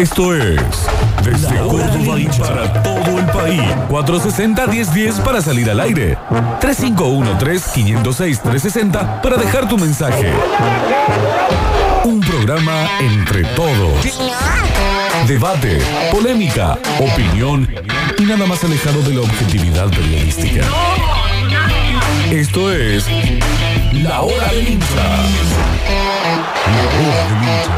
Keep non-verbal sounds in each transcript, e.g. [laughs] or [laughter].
Esto es desde Córdoba y para todo el país. 460-1010 para salir al aire. 3513-506-360 para dejar tu mensaje. Un programa entre todos. Debate, polémica, opinión y nada más alejado de la objetividad periodística. Esto es La Hora del Hincha. La Hora del Hincha.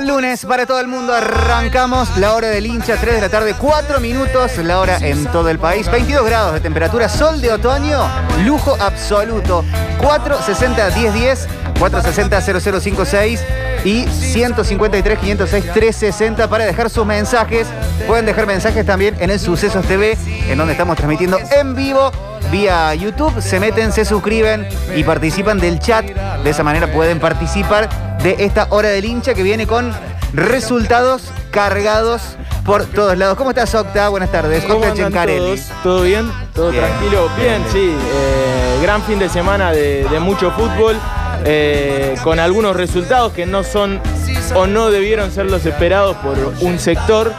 Buen lunes para todo el mundo. Arrancamos la hora del hincha, 3 de la tarde, 4 minutos, la hora en todo el país. 22 grados de temperatura, sol de otoño, lujo absoluto. 460 1010, 460 0056 y 153 506 360 para dejar sus mensajes. Pueden dejar mensajes también en el Sucesos TV, en donde estamos transmitiendo en vivo vía YouTube. Se meten, se suscriben y participan del chat. De esa manera pueden participar de esta hora del hincha que viene con resultados cargados por todos lados. ¿Cómo estás, Octa? Buenas tardes. ¿Cómo Octa andan todos? ¿Todo bien? ¿Todo Bien. tranquilo? Bien, sí. eh, gran fin de semana de, de mucho fútbol, eh, con algunos resultados que no son o no debieron ser los esperados por un sector.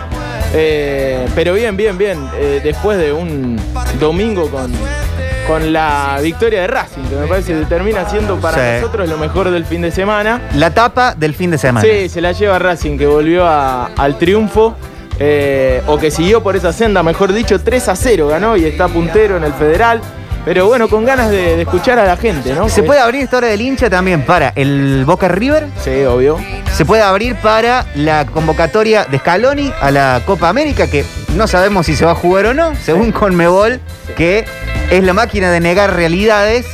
eh, pero bien, bien, bien. después de un domingo con, con la victoria de Racing, que me parece que termina siendo para Sí. nosotros lo mejor del fin de semana. La tapa del fin de semana. Sí, se la lleva Racing, que volvió a- al triunfo. eh, o que siguió por esa senda, mejor dicho, 3 a 0 ganó y está puntero en el federal. Pero bueno, con ganas de, de escuchar a la gente, ¿no? Se puede abrir esta hora del hincha también para el Boca River. Sí, obvio. Se puede abrir para la convocatoria de Scaloni a la Copa América, que no sabemos si se va a jugar o no, según Conmebol, que es la máquina de negar realidades.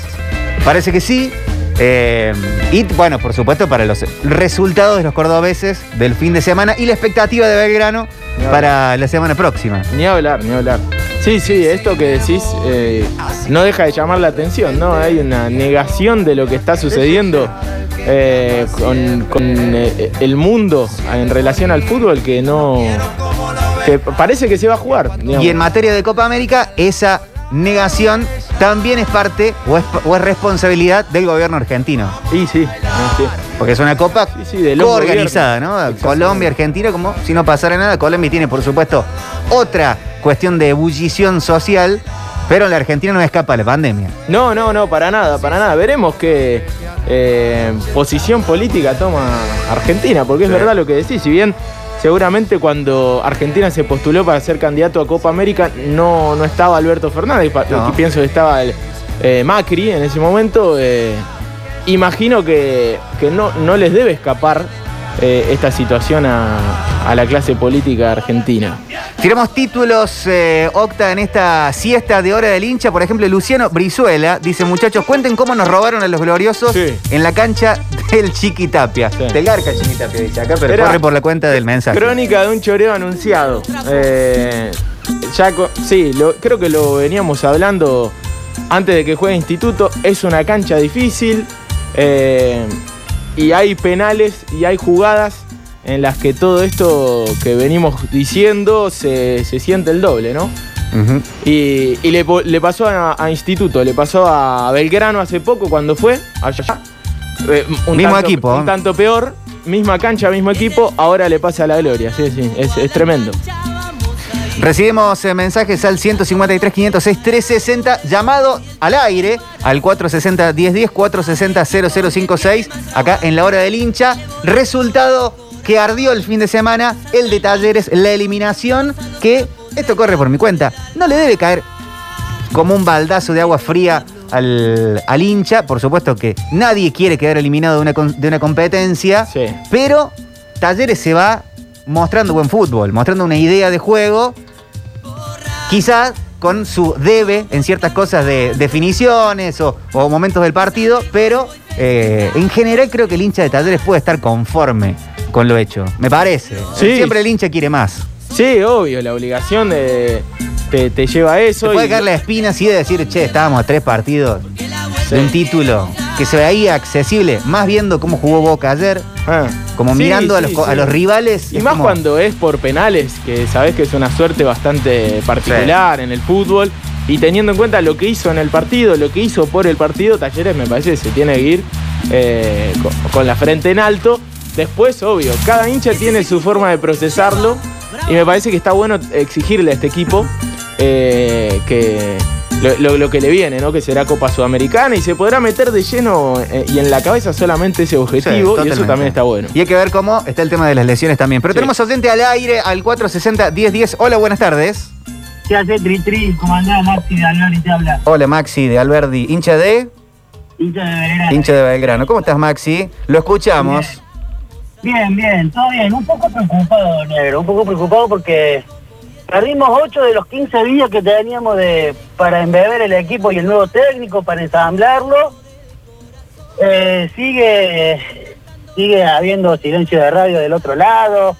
Parece que sí. Eh, y bueno, por supuesto, para los resultados de los cordobeses del fin de semana y la expectativa de Belgrano para la semana próxima. Ni hablar, ni hablar. Sí, sí, esto que decís eh, no deja de llamar la atención, ¿no? Hay una negación de lo que está sucediendo eh, con, con, el mundo en relación al fútbol que no. que parece que se va a jugar. digamos. Y en materia de Copa América, esa negación también es parte o es, o es responsabilidad del gobierno argentino. Y sí, sí. Porque es una copa Sí, de coorganizada, ¿no? Colombia, Argentina, como si no pasara nada. Colombia tiene, por supuesto, otra cuestión de ebullición social, pero la Argentina no escapa a la pandemia. No, no, no, para nada, para nada. Veremos qué eh, posición política toma Argentina, porque es verdad lo que decís. Si bien seguramente cuando Argentina se postuló para ser candidato a Copa América, no, no estaba Alberto Fernández, No. pienso que estaba el, eh, Macri en ese momento. eh, imagino que, que no, no les debe escapar eh, esta situación a, a la clase política argentina. Tiramos títulos, eh, Octa, en esta siesta de hora del hincha. Por ejemplo, Luciano Brizuela dice, muchachos, cuenten cómo nos robaron a los gloriosos Sí. en la cancha del Chiquitapia. Sí. Del Garca Chiquitapia, dice acá, pero Era corre por la cuenta del mensaje. Crónica de un choreo anunciado. Eh, ya sí, lo- creo que lo veníamos hablando antes de que juegue Instituto. Es una cancha difícil eh, y hay penales y hay jugadas en las que todo esto que venimos diciendo se, se siente el doble, ¿no? Y, y le, le pasó a, a Instituto, le pasó a Belgrano hace poco cuando fue allá. Eh, Mismo tanto- equipo, ¿eh? Un tanto peor, misma cancha, mismo equipo, ahora le pasa a la gloria. Sí, sí, es, es tremendo. Recibimos eh, mensajes al 153 506 360, llamado al aire al 460 1010 460 0056, acá en la hora del hincha. Resultado que ardió el fin de semana, el de Talleres, la eliminación, que esto corre por mi cuenta, no le debe caer como un baldazo de agua fría al, al hincha. Por supuesto que nadie quiere quedar eliminado de una, de una competencia, Sí. pero Talleres se va mostrando buen fútbol, mostrando una idea de juego, quizás con su debe en ciertas cosas de definiciones o, o momentos del partido, pero eh, en general creo que el hincha de Talleres puede estar conforme con lo hecho, me parece. Sí. Siempre el hincha quiere más. Sí, obvio, la obligación de, te, te lleva a eso. Se puede y- caer la espina así de decir, che, estábamos a tres partidos de un título. Que se veía accesible, más viendo cómo jugó Boca ayer, Ah. como Sí, mirando a, los, a rivales. Y más como- cuando es por penales, que sabes que es una suerte bastante particular en el fútbol. Y teniendo en cuenta lo que hizo en el partido, lo que hizo por el partido, Talleres me parece que se tiene que ir eh, con, con la frente en alto. Después, obvio, cada hincha tiene su forma de procesarlo. Y me parece que está bueno exigirle a este equipo eh, que lo, lo- lo que le viene, ¿no? Que será Copa Sudamericana y se podrá meter de lleno eh, y en la cabeza solamente ese Sí, objetivo. y eso también está bueno. Y hay que ver cómo está el tema de las lesiones también. Pero Sí. tenemos oyente al aire al 460-1010. Hola, buenas tardes. ¿Qué hace Tri Tri? ¿Cómo andás, Maxi de Alori te habla? Hola, Maxi de Alberdi, hincha de Hincha de Belgrano. hincha de Belgrano. ¿Cómo estás, Maxi? Lo escuchamos. Bien, bien, todo bien. Un poco preocupado, negro. Un poco preocupado porque perdimos 8 de los 15 días que teníamos de para embeber el equipo y el nuevo técnico, para ensamblarlo. Eh, sigue, sigue habiendo silencio de radio del otro lado.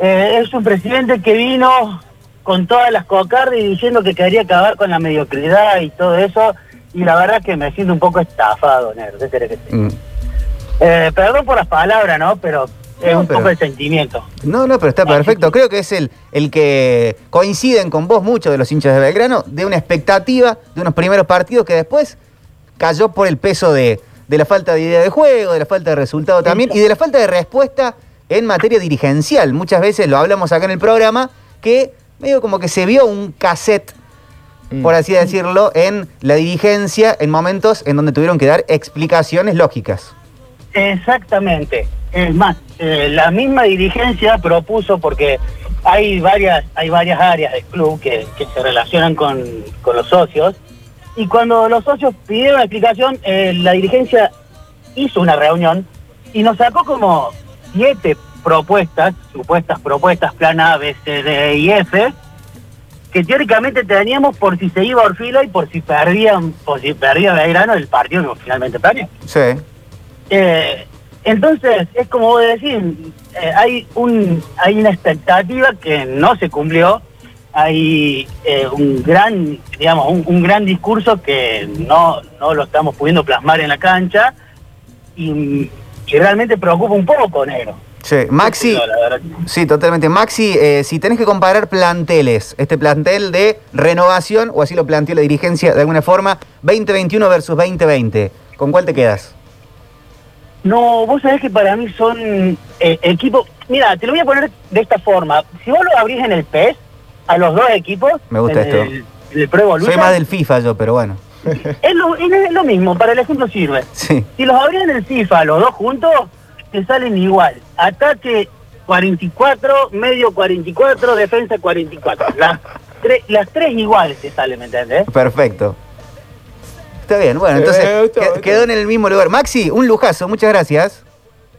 Eh, es un presidente que vino con todas las cocardas y diciendo que quería acabar con la mediocridad y todo eso. Y la verdad que me siento un poco estafado, negro. ¿Qué que? Mm. Eh, perdón por las palabras, ¿no? Pero es un pero- poco el sentimiento. No, no, pero está perfecto. Creo que es el, el que coinciden con vos muchos de los hinchas de Belgrano, de una expectativa de unos primeros partidos que después cayó por el peso de, de la falta de idea de juego, de la falta de resultado también y de la falta de respuesta en materia dirigencial. Muchas veces lo hablamos acá en el programa que medio como que se vio un cassette, Mm. por así decirlo, en la dirigencia en momentos en donde tuvieron que dar explicaciones lógicas. Exactamente. Es más, eh, la misma dirigencia propuso, porque hay varias, hay varias áreas del club que, se relacionan con, con los socios, y cuando los socios pidieron la explicación, eh, la dirigencia hizo una reunión y nos sacó como siete propuestas, supuestas propuestas, plan A, B, C, D y F, que teóricamente teníamos por si se iba Orfila y por si perdían, por si perdía Belgrano el partido que finalmente perdió. Sí. Eh, entonces, es como vos decís, eh, hay, un, hay una expectativa que no se cumplió, hay eh, un gran, digamos, un, un gran discurso que no, no lo estamos pudiendo plasmar en la cancha y, y realmente preocupa un poco, negro. Sí. Maxi. Sí, totalmente. Maxi, eh, si tenés que comparar planteles, este plantel de renovación, o así lo planteó la dirigencia de alguna forma, 2021 versus 2020, ¿con cuál te quedas? No, vos sabés que para mí son eh, equipos... Mira, te lo voy a poner de esta forma. Si vos lo abrís en el PES, a los dos equipos... Me gusta en esto. El, el Pro Soy más del FIFA yo, pero bueno. [laughs] Es lo, es lo mismo, para el ejemplo sirve. Sí. Si los abrís en el FIFA los dos juntos, te salen igual. Ataque 44, medio 44, defensa 44. Las, [laughs] tre- las tres iguales te salen, ¿me entendés? Perfecto. Está bien, bueno, entonces Eh, gustó, gustó. quedó en el mismo lugar. Maxi, un lujazo, muchas gracias.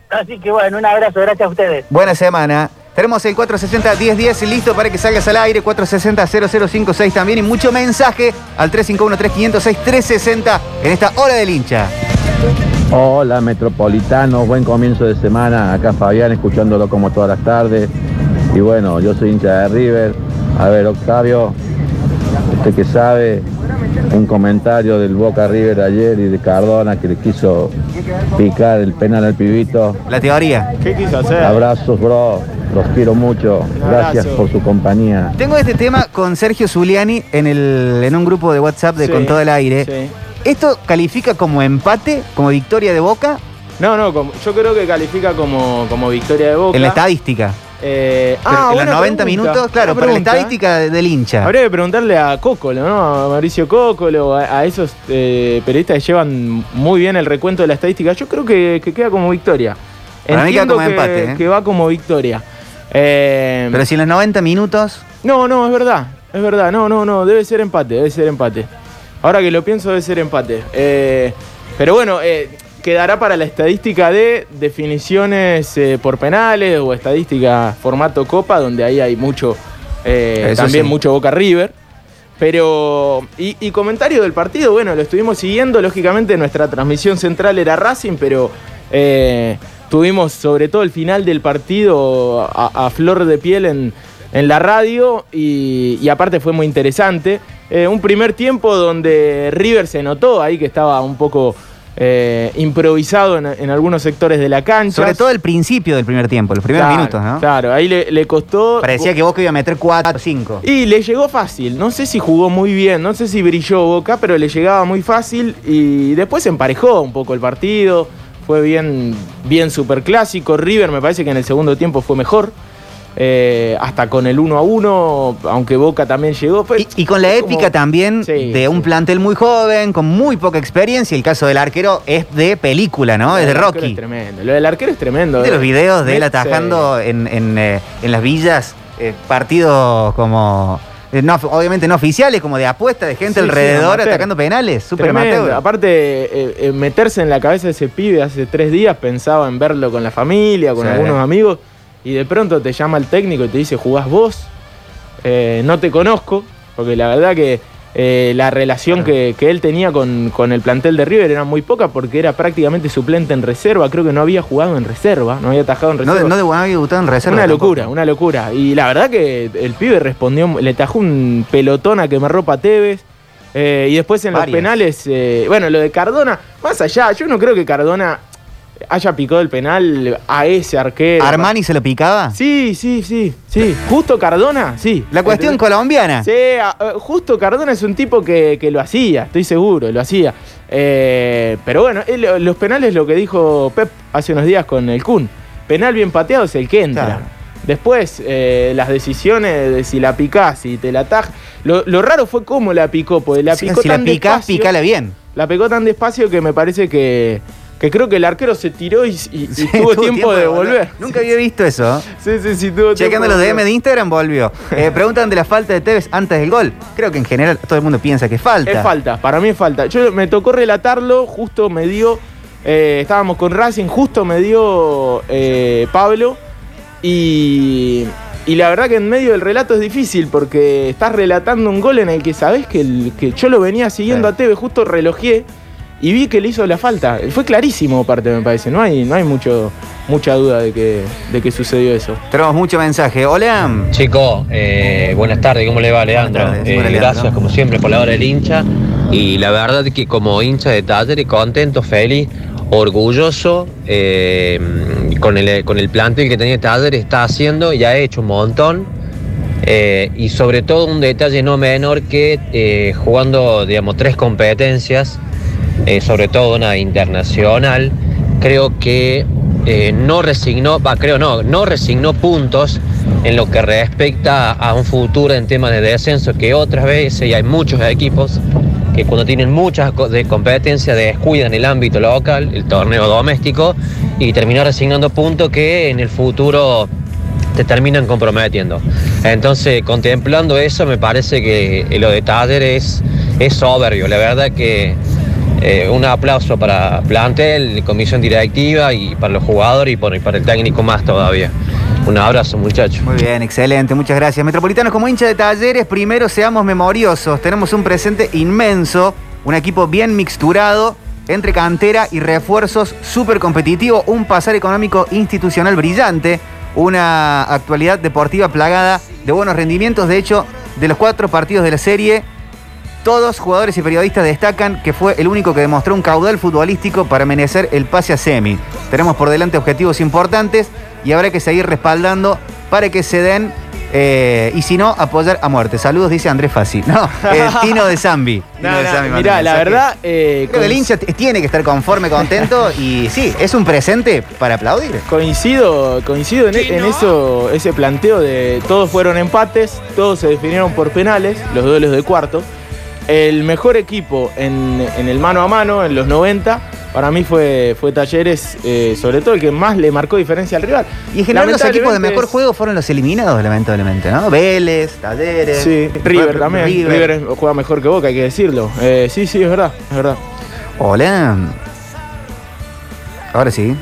Así que bueno, un abrazo, gracias a ustedes. Buena semana. Tenemos el 460-1010 listo para que salgas al aire, 460-0056 también y mucho mensaje al 351-3506-360 en esta hora del hincha. Hola Metropolitano, buen comienzo de semana. Acá Fabián escuchándolo como todas las tardes. Y bueno, yo soy hincha de River. A ver, Octavio, usted que sabe, un comentario del Boca River ayer y de Cardona que le quiso picar el penal al pibito. La teoría. ¿Qué quiso hacer? Abrazos, bro. Los quiero mucho. Gracias por su compañía. Tengo este tema con Sergio Zuliani en, el, en un grupo de WhatsApp de Sí, Con Todo el Aire. sí. ¿Esto califica como empate, como victoria de Boca No, no, yo creo que califica como, como victoria de Boca. en la estadística? Eh, ah, en los buena 90 pregunta, minutos, claro, para la estadística de- del hincha. Habría que preguntarle a Cócolo, ¿no? A Mauricio Cócolo, a, a esos eh, periodistas que llevan muy bien el recuento de la estadística. Yo creo que, que queda como victoria. Para mí queda como que, empate, ¿eh? que va como victoria. Pero si en los 90 minutos. No, no, es verdad. Es verdad. No, no, no. Debe ser empate. Debe ser empate. Ahora que lo pienso, debe ser empate. Pero bueno, quedará para la estadística de definiciones eh, por penales o estadística formato Copa, donde ahí hay mucho. eh, también sí. mucho Boca River. Pero. Y, y comentario del partido, bueno, lo estuvimos siguiendo. Lógicamente, nuestra transmisión central era Racing, pero. eh, tuvimos sobre todo el final del partido a, a flor de piel en, en la radio y, y aparte fue muy interesante. Un primer tiempo donde River se notó ahí que estaba un poco eh, improvisado en, en algunos sectores de la cancha. Sobre todo el principio del primer tiempo, los primeros Claro, minutos, ¿no? Claro, ahí le, le costó. Parecía que Boca iba a meter 4 o 5. Y le llegó fácil. No sé si jugó muy bien, no sé si brilló Boca, pero le llegaba muy fácil y después emparejó un poco el partido. Fue bien, bien superclásico. River me parece que en el segundo tiempo fue mejor. Eh, hasta con el 1 a 1, aunque Boca también llegó. Fue- Y, y con la épica como- también Sí, de un sí. plantel muy joven, con muy poca experiencia. El caso del arquero es de película, ¿no? Es de Rocky. Es tremendo. Lo del arquero es tremendo. De los eh. videos de él Sí. atajando en, en, eh, en las villas eh, partidos como. no, obviamente no oficiales, como de apuesta, de gente Sí, alrededor atacando penales. Super Tremendo. amateur. Aparte, eh, meterse en la cabeza de ese pibe hace tres días, pensaba en verlo con la familia, con Sí. algunos amigos, y de pronto te llama el técnico y te dice, jugás vos, Eh, no te conozco, porque la verdad que eh, la relación que, que él tenía con, con el plantel de River era muy poca, porque era prácticamente suplente en reserva, creo que no había jugado en reserva, no había atajado en No, reserva. de- no de Buenaventura debutado en reserva. Una tampoco. locura, una locura. Y la verdad que el pibe respondió, le tajó un pelotón a que me ropa Tevez. eh, y después en los Varias. penales, eh, bueno, lo de Cardona, más allá, yo no creo que Cardona haya picado el penal a ese arquero. ¿Armani se lo picaba? Sí, sí, sí, sí. Justo Cardona, sí. La cuestión ¿Entendés? colombiana. Sí, justo Cardona es un tipo que, que lo hacía, estoy seguro, lo hacía. Eh, pero bueno, los penales, lo que dijo Pep hace unos días con el Kun. Penal bien pateado es el que entra. Claro. Después, eh, las decisiones de si la picás, si te la atajas. Lo, lo raro fue cómo la picó, porque la picó si la tan picás, despacio. picala bien. La picó tan despacio que me parece que, que creo que el arquero se tiró y, y- y Sí, tuvo tiempo, de volver. Nunca había visto eso. Sí, sí, sí, tuvo Chequeando los DM de Instagram, volvió. [laughs] Eh, preguntan de la falta de Tevez antes del gol. Creo que en general todo el mundo piensa que es falta. Es falta, para mí es falta. Yo me tocó relatarlo, justo me dio, eh, estábamos con Racing, justo me dio eh, Pablo y, y la verdad que en medio del relato es difícil porque estás relatando un gol en el que sabés que, el- que yo lo venía siguiendo Sí. a Teve, justo relojé y vi que le hizo la falta. Fue clarísimo parte me parece, no hay, no hay mucho, mucha duda de que, de que sucedió eso. Tenemos mucho mensaje. Hola. Chico, eh, buenas tardes, ¿cómo le va Leandro? Tardes, Eh, Leandro. gracias como siempre por la hora del hincha y la verdad que como hincha de Talleres contento, feliz, orgulloso eh, con, el, con el plantel que tenía Talleres, está haciendo y ha hecho un montón eh, y sobre todo un detalle no menor que eh, jugando digamos tres competencias, eh, sobre todo una internacional, creo que eh, no resignó, va, creo no, no resignó puntos en lo que respecta a un futuro en temas de descenso que otras veces, y hay muchos equipos que cuando tienen muchas de competencia descuidan el ámbito local, el torneo doméstico, y terminan resignando puntos que en el futuro te terminan comprometiendo. Entonces, contemplando eso, me parece que lo de Taller es, es soberbio. La verdad que eh, un aplauso para plantel, comisión directiva y para los jugadores y para el técnico más todavía. Un abrazo, muchachos. Muy bien, excelente, muchas gracias. Metropolitanos, como hincha de talleres, primero seamos memoriosos. Tenemos un presente inmenso, un equipo bien mixturado entre cantera y refuerzos súper competitivo, un pasar económico institucional brillante, una actualidad deportiva plagada de buenos rendimientos. De hecho, de los cuatro partidos de la serie, todos jugadores y periodistas destacan que fue el único que demostró un caudal futbolístico para merecer el pase a semi. Tenemos por delante objetivos importantes y habrá que seguir respaldando para que se den eh, y si no, apoyar a muerte. Saludos, dice Andrés Fassi. [laughs] No, eh, Tino de Zambi. [laughs] No, mirá, la mensaje. verdad... eh, Creo que el hincha tiene que estar conforme, contento y sí, es un presente para aplaudir. Coincido, coincido en, en eso, ese planteo de todos fueron empates, todos se definieron por penales, los duelos de cuarto. El mejor equipo en, en el mano a mano, en los 90, para mí fue, fue Talleres, eh, sobre todo el que más le marcó diferencia al rival. Y en general los equipos de mejor juego fueron los eliminados, lamentablemente, ¿no? Vélez, Talleres. Sí, River también. River. Juega mejor que Boca, hay que decirlo. Eh, sí, sí, es verdad, es verdad. Hola. Ahora sí.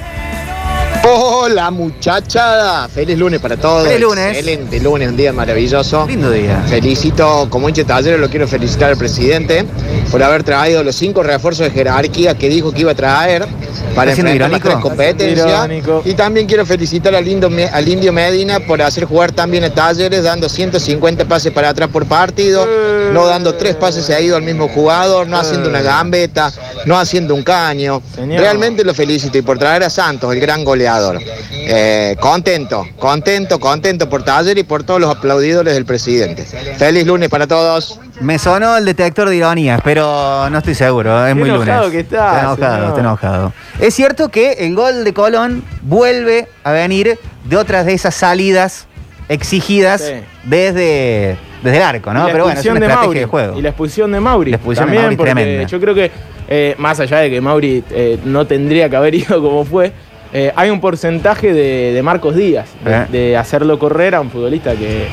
Hola muchachada, feliz lunes para todos. Feliz lunes. Excelente lunes, un día maravilloso. Lindo día. Felicito, como hincha de talleres, lo quiero felicitar al presidente por haber traído los cinco refuerzos de jerarquía que dijo que iba a traer para ¿Está siendo enfrentar las irónico? tres competencias. Y también quiero felicitar al, Lindo Me- al Indio Medina por hacer jugar tan bien a talleres, dando 150 pases para atrás por partido, no dando tres pases seguidos al mismo jugador, no haciendo una gambeta, no haciendo un caño. Señor. Realmente lo felicito y por traer a Santos, el gran goleador. Eh, contento, contento, contento por Taller y por todos los aplaudidores del presidente. Feliz lunes para todos. Me sonó el detector de ironías, pero no estoy seguro. Es Qué muy lunes. enojado que está, Está enojado, señor. está enojado. Es cierto que el gol de Colón vuelve a venir de otras de esas salidas exigidas Sí. desde, desde el arco, ¿no? Pero bueno, es expulsión una de estrategia Mauri. de juego. Y la expulsión de Mauri. La expulsión de también, Mauri porque tremenda. Yo creo que, eh, más allá de que Mauri eh, no tendría que haber [laughs] ido como fue, eh, hay un porcentaje de, de Marcos Díaz, de, de hacerlo correr a un futbolista que,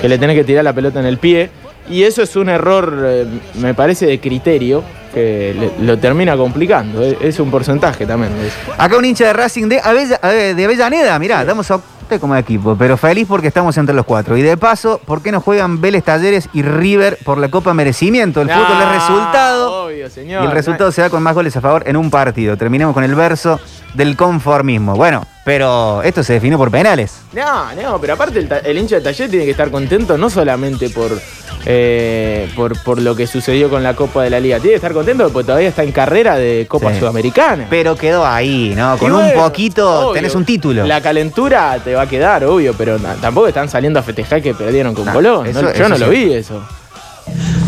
que le tenés que tirar la pelota en el pie. Y eso es un error, me parece, de criterio, que le- lo termina complicando. Es, es un porcentaje también. de. Acá un hincha de Racing de, Avella- de Avellaneda, mirá, damos a como equipo, pero feliz porque estamos entre los cuatro. Y de paso, ¿por qué no juegan Vélez Talleres y River por la Copa Merecimiento? El fútbol es Ah, resultado. Obvio, señor. Y el resultado se da con más goles a favor en un partido. Terminamos con el verso del conformismo. Bueno, pero esto se definió por penales. No, no, pero aparte el, hincha de taller tiene que estar contento no solamente por, eh, por, por lo que sucedió con la Copa de la Liga, tiene que estar contento porque todavía está en carrera de Copa Sí. Sudamericana. Pero quedó ahí, ¿no? Con un poquito obvio, tenés un título. La calentura te va a quedar, obvio, pero tampoco están saliendo a festejar que perdieron con No, Colón. eso- No, yo eso no lo vi eso.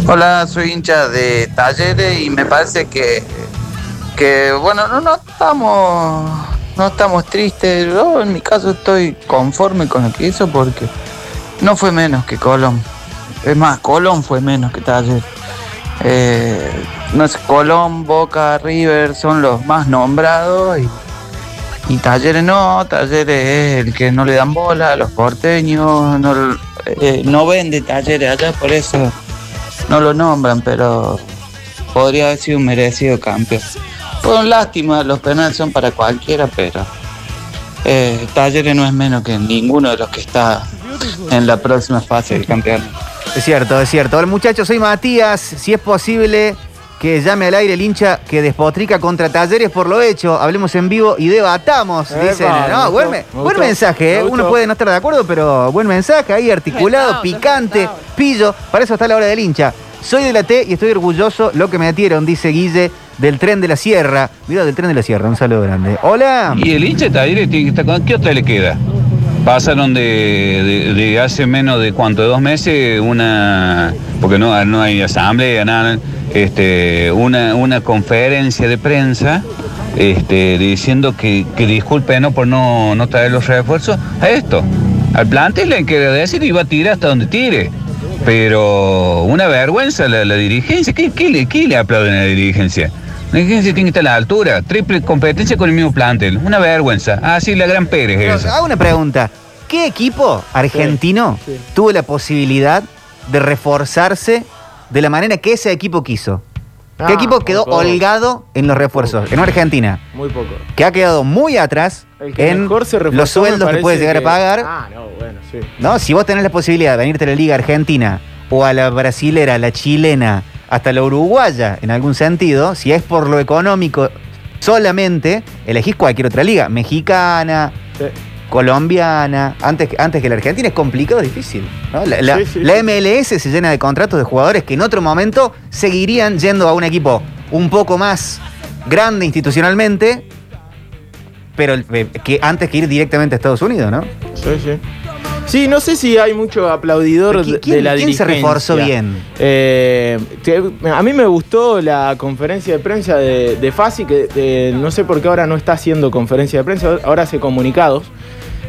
Hola, soy hincha de Talleres y me parece que, que bueno, no, no estamos no estamos tristes. Yo en mi caso estoy conforme con lo que hizo porque no fue menos que Colón. Es más, Colón fue menos que Talleres. Eh, no sé, Colón, Boca, River son los más nombrados y, y Talleres no, Talleres es el que no le dan bola a los porteños, no, eh, no vende Talleres allá, por eso no lo nombran, pero podría haber sido un merecido campeón. Fue una lástima, los penales son para cualquiera, pero eh, Talleres no es menos que ninguno de los que está en la próxima fase del campeonato. Es cierto, es cierto. Hola muchachos, soy Matías. Si es posible que llame al aire el hincha que despotrica contra talleres por lo hecho. Hablemos en vivo y debatamos. Epa, Dicen, no, buen, me- me buen gustó, mensaje, ¿eh? Uno puede no estar de acuerdo, pero buen mensaje ahí, articulado, picante, pillo. Para eso está la hora del hincha. Soy de la T y estoy orgulloso lo que me metieron, dice Guille, del tren de la sierra. Mira, del tren de la sierra, un saludo grande. Hola. Y el hincha estar con... ¿Qué otra le queda? Pasaron de, hace menos de cuánto, de dos meses, una, porque no, no hay asamblea, nada, este, una, una conferencia de prensa este, diciendo que, que disculpen ¿no? por no, no traer los refuerzos a esto. Al plantel le quiere decir y va a tirar hasta donde tire. Pero una vergüenza la, la dirigencia. ¿Qué, qué le, qué le aplauden a la dirigencia? Dirigencia tiene que estar a la altura. Triple competencia con el mismo plantel. Una vergüenza. Ah, sí, la gran Pérez esa. Hago una pregunta. ¿Qué equipo argentino Sí, sí. tuvo la posibilidad de reforzarse de la manera que ese equipo quiso? ¿Qué Ah, equipo quedó poco. holgado en los refuerzos? En Argentina, Muy poco. que ha quedado muy atrás El que en mejor se reforzó, los sueldos que puedes llegar a pagar. Ah, no, bueno, sí. ¿no? Si vos tenés la posibilidad de venirte a la Liga Argentina o a la brasilera, la chilena, hasta la uruguaya, en algún sentido, si es por lo económico solamente, elegís cualquier otra liga, mexicana, Sí. colombiana, antes, antes que la Argentina, es complicado, difícil. ¿no? La, la- Sí, sí, la sí. MLS se llena de contratos de jugadores que en otro momento seguirían yendo a un equipo un poco más grande institucionalmente, pero eh, que antes que ir directamente a Estados Unidos, ¿no? Sí, sí. Sí, no sé si hay mucho aplaudidor ¿Qui- de- quién- de la quién se reforzó bien? Eh, a mí me gustó la conferencia de prensa de, de Fasi, que no sé por qué ahora no está haciendo conferencia de prensa, ahora hace comunicados.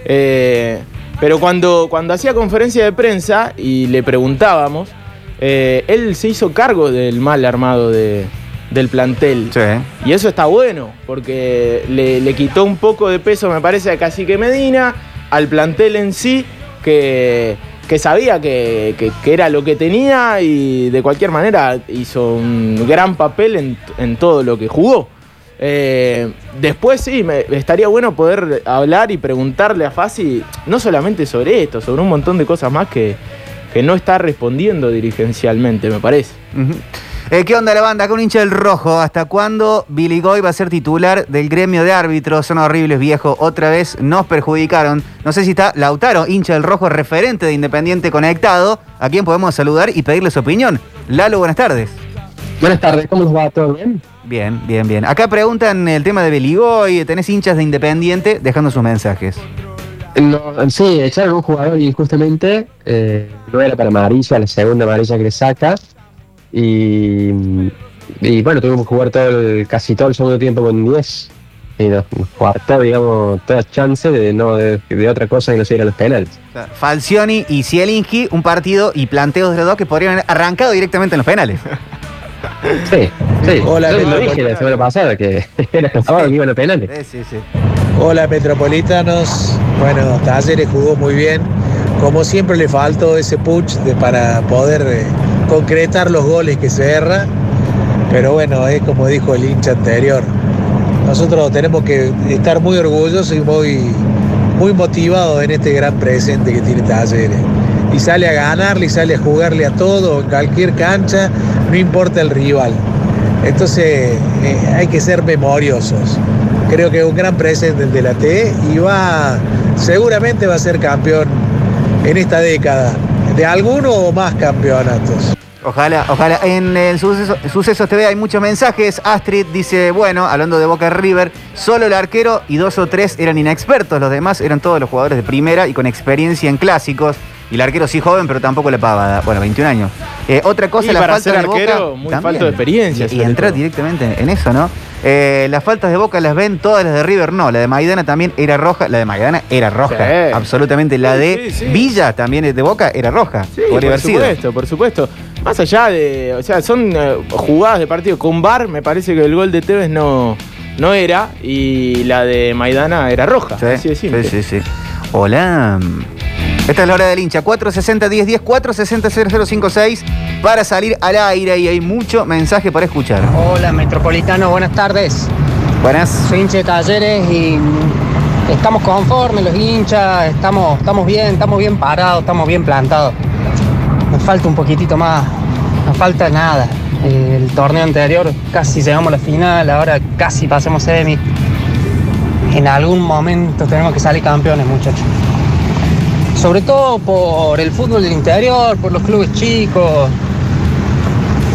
Eh, pero cuando, cuando hacía conferencia de prensa y le preguntábamos, eh, él se hizo cargo del mal armado de- del plantel. Sí. Y eso está bueno, porque le, le quitó un poco de peso, me parece, a Cacique Medina, al plantel en sí, que, sabía que, que- era lo que tenía y de cualquier manera hizo un gran papel en, en todo lo que jugó. Eh, después sí, me, estaría bueno poder hablar y preguntarle a Fasi, no solamente sobre esto, sobre un montón de cosas más que, que no está respondiendo dirigencialmente, me parece. Eh, ¿Qué onda la banda? Con un hincha del rojo. ¿Hasta cuándo Billy Goy va a ser titular del gremio de árbitros? Son horribles, viejo. Otra vez nos perjudicaron. No sé si está Lautaro, hincha del rojo, referente de Independiente Conectado, a quien podemos saludar y pedirle su opinión. Lalo, buenas tardes. Buenas tardes, ¿cómo les va? ¿Todo bien? Bien, bien, bien. Acá preguntan el tema de Beligoy, tenés hinchas de Independiente dejando sus mensajes. No, sí, echaron un jugador injustamente, eh, no era para amarilla, la segunda amarilla que le saca. Y, y bueno, tuvimos que jugar todo el- casi todo el segundo tiempo con 10. Y nos, cuartó, digamos, toda chance de no de, de otra cosa que no se ir a los penales. Falcioni y Zielinski, un partido y planteos de los dos que podrían haber arrancado directamente en los penales. [laughs] Sí, sí. Hola, Yo lo dije la semana pasada que [laughs] era sábado que iban a penales. Sí, sí, sí. Hola Metropolitanos, bueno, Talleres jugó muy bien, como siempre le faltó ese push de- para poder eh, concretar los goles que se erra, pero bueno, es como dijo el hincha anterior, nosotros tenemos que estar muy orgullosos y muy, muy motivados en este gran presente que tiene Talleres. Y sale a ganarle y sale a jugarle a todo, en cualquier cancha, no importa el rival. Entonces eh, hay que ser memoriosos. Creo que es un gran presente el de la T y va, seguramente va a ser campeón en esta década de alguno o más campeonatos. Ojalá, ojalá. En el suceso, Sucesos TV hay muchos mensajes. Astrid dice, bueno, hablando de Boca River, solo el arquero y dos o tres eran inexpertos. Los demás eran todos los jugadores de primera y con experiencia en clásicos. Y el arquero sí joven, pero tampoco la pavada. Bueno, 21 años. Eh, otra cosa, Y la para falta ser de Boca... arquero, muy también. falto de experiencia, Y, y entrar directamente en eso, ¿no? Eh, las faltas de Boca las ven todas las de River, no. La de Maidana también era roja. La de Maidana era roja, Sí. absolutamente. La de Sí, sí. Villa también de Boca era roja. Por sido. supuesto, por supuesto. Más allá de. O sea, son eh, jugadas de partido. Con VAR me parece que el gol de Tevez no, no era y la de Maidana era roja. Sí, así de simple. sí, sí, sí. Hola. Esta es la hora del hincha. 460-1010, 460-0056 para salir al aire y hay mucho mensaje para escuchar. Hola Metropolitano, buenas tardes. Buenas. Soy hincha de talleres y estamos conformes los hinchas, estamos, estamos bien, estamos bien parados, estamos bien plantados. Nos falta un poquitito más, nos falta nada. El torneo anterior casi llegamos a la final, ahora casi pasamos semi. En algún momento tenemos que salir campeones, muchachos. Sobre todo por el fútbol del interior, por los clubes chicos,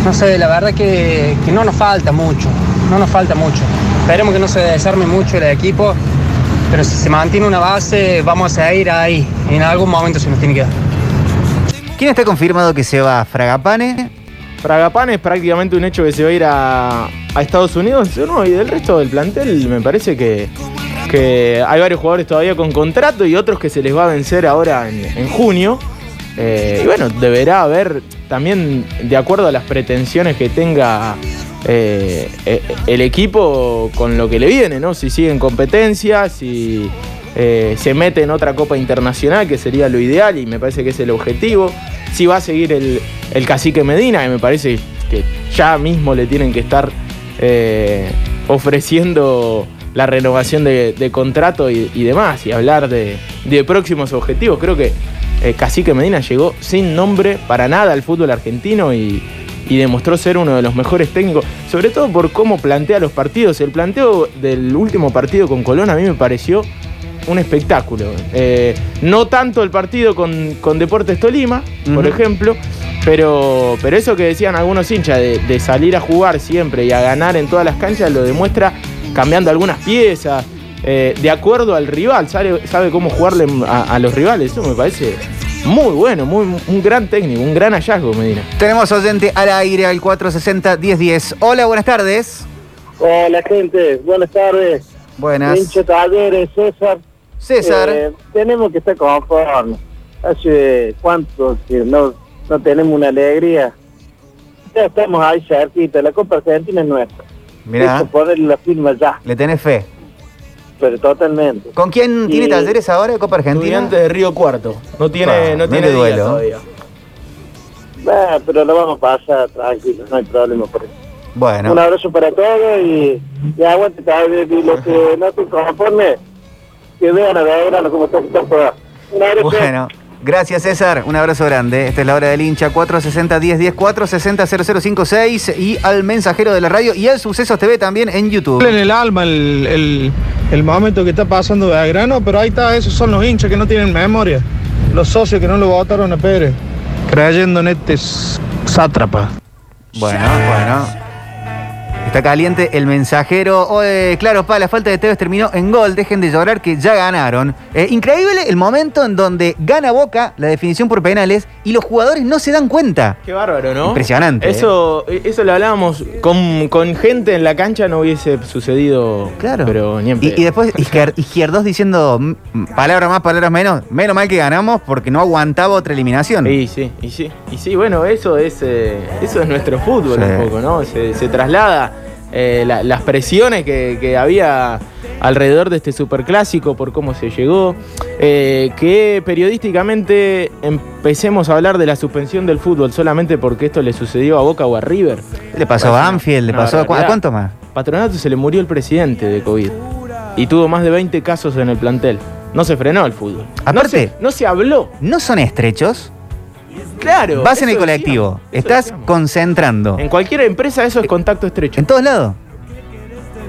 no sé, la verdad que, que no nos falta mucho, no nos falta mucho. Esperemos que no se desarme mucho el equipo, pero si se mantiene una base, vamos a ir ahí. En algún momento se nos tiene que dar. ¿Quién está confirmado que se va? ¿Fragapane? Fragapane es prácticamente un hecho que se va a ir a, a Estados Unidos. No, y del resto del plantel me parece que, que hay varios jugadores todavía con contrato y otros que se les va a vencer ahora en, en junio. Eh, y bueno, deberá haber también, de acuerdo a las pretensiones que tenga eh, eh, el equipo con lo que le viene, ¿no? Si sigue en competencia, si eh, se mete en otra Copa Internacional, que sería lo ideal y me parece que es el objetivo. Si va a seguir el, el cacique Medina, que me parece que ya mismo le tienen que estar ofreciendo la renovación de, de contrato y, y demás, y hablar de, de próximos objetivos. Creo que eh, Cacique Medina llegó sin nombre para nada al fútbol argentino y, y demostró ser uno de los mejores técnicos, sobre todo por cómo plantea los partidos. El planteo del último partido con Colón a mí me pareció un espectáculo. Eh, no tanto el partido con, con Deportes Tolima, por ejemplo, pero, pero eso que decían algunos hinchas de, de salir a jugar siempre y a ganar en todas las canchas lo demuestra cambiando algunas piezas, eh, de acuerdo al rival, sabe, sabe cómo jugarle a, a los rivales. Eso me parece muy bueno, muy, un gran técnico, un gran hallazgo, Medina. Tenemos oyente al aire al 460-1010. Hola, buenas tardes. Hola gente, buenas tardes. Buenas. Hincha Talleres, César. César. Eh, tenemos que estar conformes. Hace cuánto que no, no tenemos una alegría. Ya estamos ahí cerquita, la Copa Argentina es nuestra. Mirá, ponerle la firma ya, le tenés fe. pero totalmente. ¿Con quién tiene Y- talleres ahora de Copa Argentina? Estudiantes de Río Cuarto. No tiene, Ah, no tiene duelo. todavía. Pero lo vamos a pasar tranquilo, no hay problema por eso. Bueno. Un abrazo para todos y, y aguante. Y los que no se conformes, que vean a Belgrano como está está. Un abrazo. Bueno, gracias César, un abrazo grande. Esta es la hora del hincha 460-1010, 460-0056 y al mensajero de la radio y al Sucesos TV también en YouTube. en el alma el, el- el momento que está pasando Belgrano, pero ahí está, esos son los hinchas que no tienen memoria. Los socios que no lo votaron a Pérez, creyendo en este sátrapa. Bueno, bueno. Está caliente el mensajero. Oh, eh, claro, pa, la falta de Tevez terminó en gol. Dejen de llorar que ya ganaron. Eh, increíble el momento en donde gana Boca la definición por penales y los jugadores no se dan cuenta. Qué bárbaro, ¿no? Impresionante. ¿eh? Eso, eso lo hablábamos con, con gente en la cancha, no hubiese sucedido. Claro. Pero ni en Y, y después Izquier- Izquierdos diciendo palabras más, palabras menos. Menos mal que ganamos porque no aguantaba otra eliminación. Y sí, y sí, y sí, bueno, eso es, eh, eso es nuestro fútbol Sí. un poco, ¿no? Se, se traslada eh, la- las presiones que, que había alrededor de este superclásico por cómo se llegó, eh, que periodísticamente empecemos a hablar de la suspensión del fútbol solamente porque esto le sucedió a Boca o a River. Le pasó a Banfield, le pasó a, ¿cu- a barbaridad. cuánto más? Patronato se le murió el presidente de COVID y tuvo más de 20 casos en el plantel. No se frenó el fútbol. Aparte, no se, no se habló. No son estrechos. Claro. Vas en el colectivo, estás concentrando. En cualquier empresa eso es contacto estrecho. En todos lados.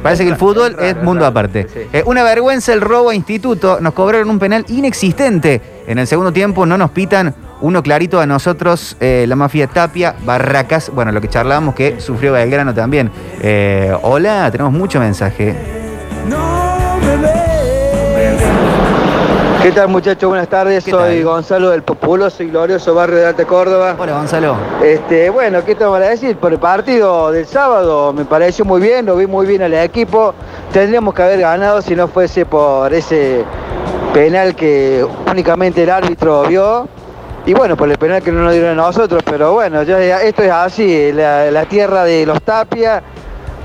Parece que el fútbol es mundo aparte. Eh, una vergüenza el robo a instituto. Nos cobraron un penal inexistente. En el segundo tiempo no nos pitan uno clarito a nosotros, eh, la mafia Tapia, Barracas. Bueno, lo que charlábamos que sufrió Belgrano también. Eh, hola, tenemos mucho mensaje. ¿Qué tal muchachos? Buenas tardes, soy Gonzalo del Populoso y Glorioso Barrio de Alta Córdoba. Hola Gonzalo. Este, bueno, ¿qué tengo para decir? Por el partido del sábado me pareció muy bien, lo vi muy bien al equipo. Tendríamos que haber ganado si no fuese por ese penal que únicamente el árbitro vio. Y bueno, por el penal que no nos dieron a nosotros, pero bueno, ya, esto es así, la, la tierra de los Tapia,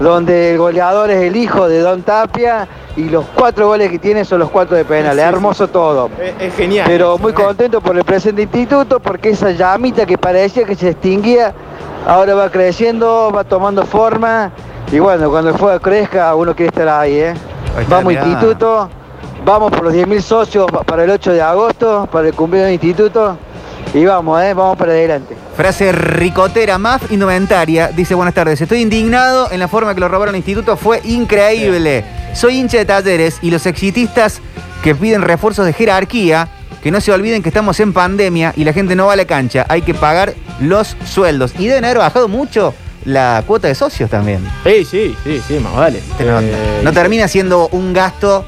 donde el goleador es el hijo de Don Tapia y los cuatro goles que tiene son los cuatro de penal. Es hermoso todo. Es, es genial. Pero muy contento por el presente instituto, porque esa llamita que parecía que se extinguía, ahora va creciendo, va tomando forma. Y bueno, cuando el fuego crezca, uno quiere estar ahí, ¿eh? vamos mirá. instituto, vamos por los 10.000 socios pa- para el 8 de agosto, para el cumpleaños del instituto. Y vamos, ¿eh? Vamos para adelante. Frase ricotera, MAF indumentaria. Dice, buenas tardes, estoy indignado en la forma que lo robaron al instituto, fue increíble. Soy hincha de talleres y los exitistas que piden refuerzos de jerarquía, que no se olviden que estamos en pandemia y la gente no va a la cancha, hay que pagar los sueldos. Y deben haber bajado mucho la cuota de socios también. Sí, sí, sí, sí, más vale. No, Eh, no termina siendo un gasto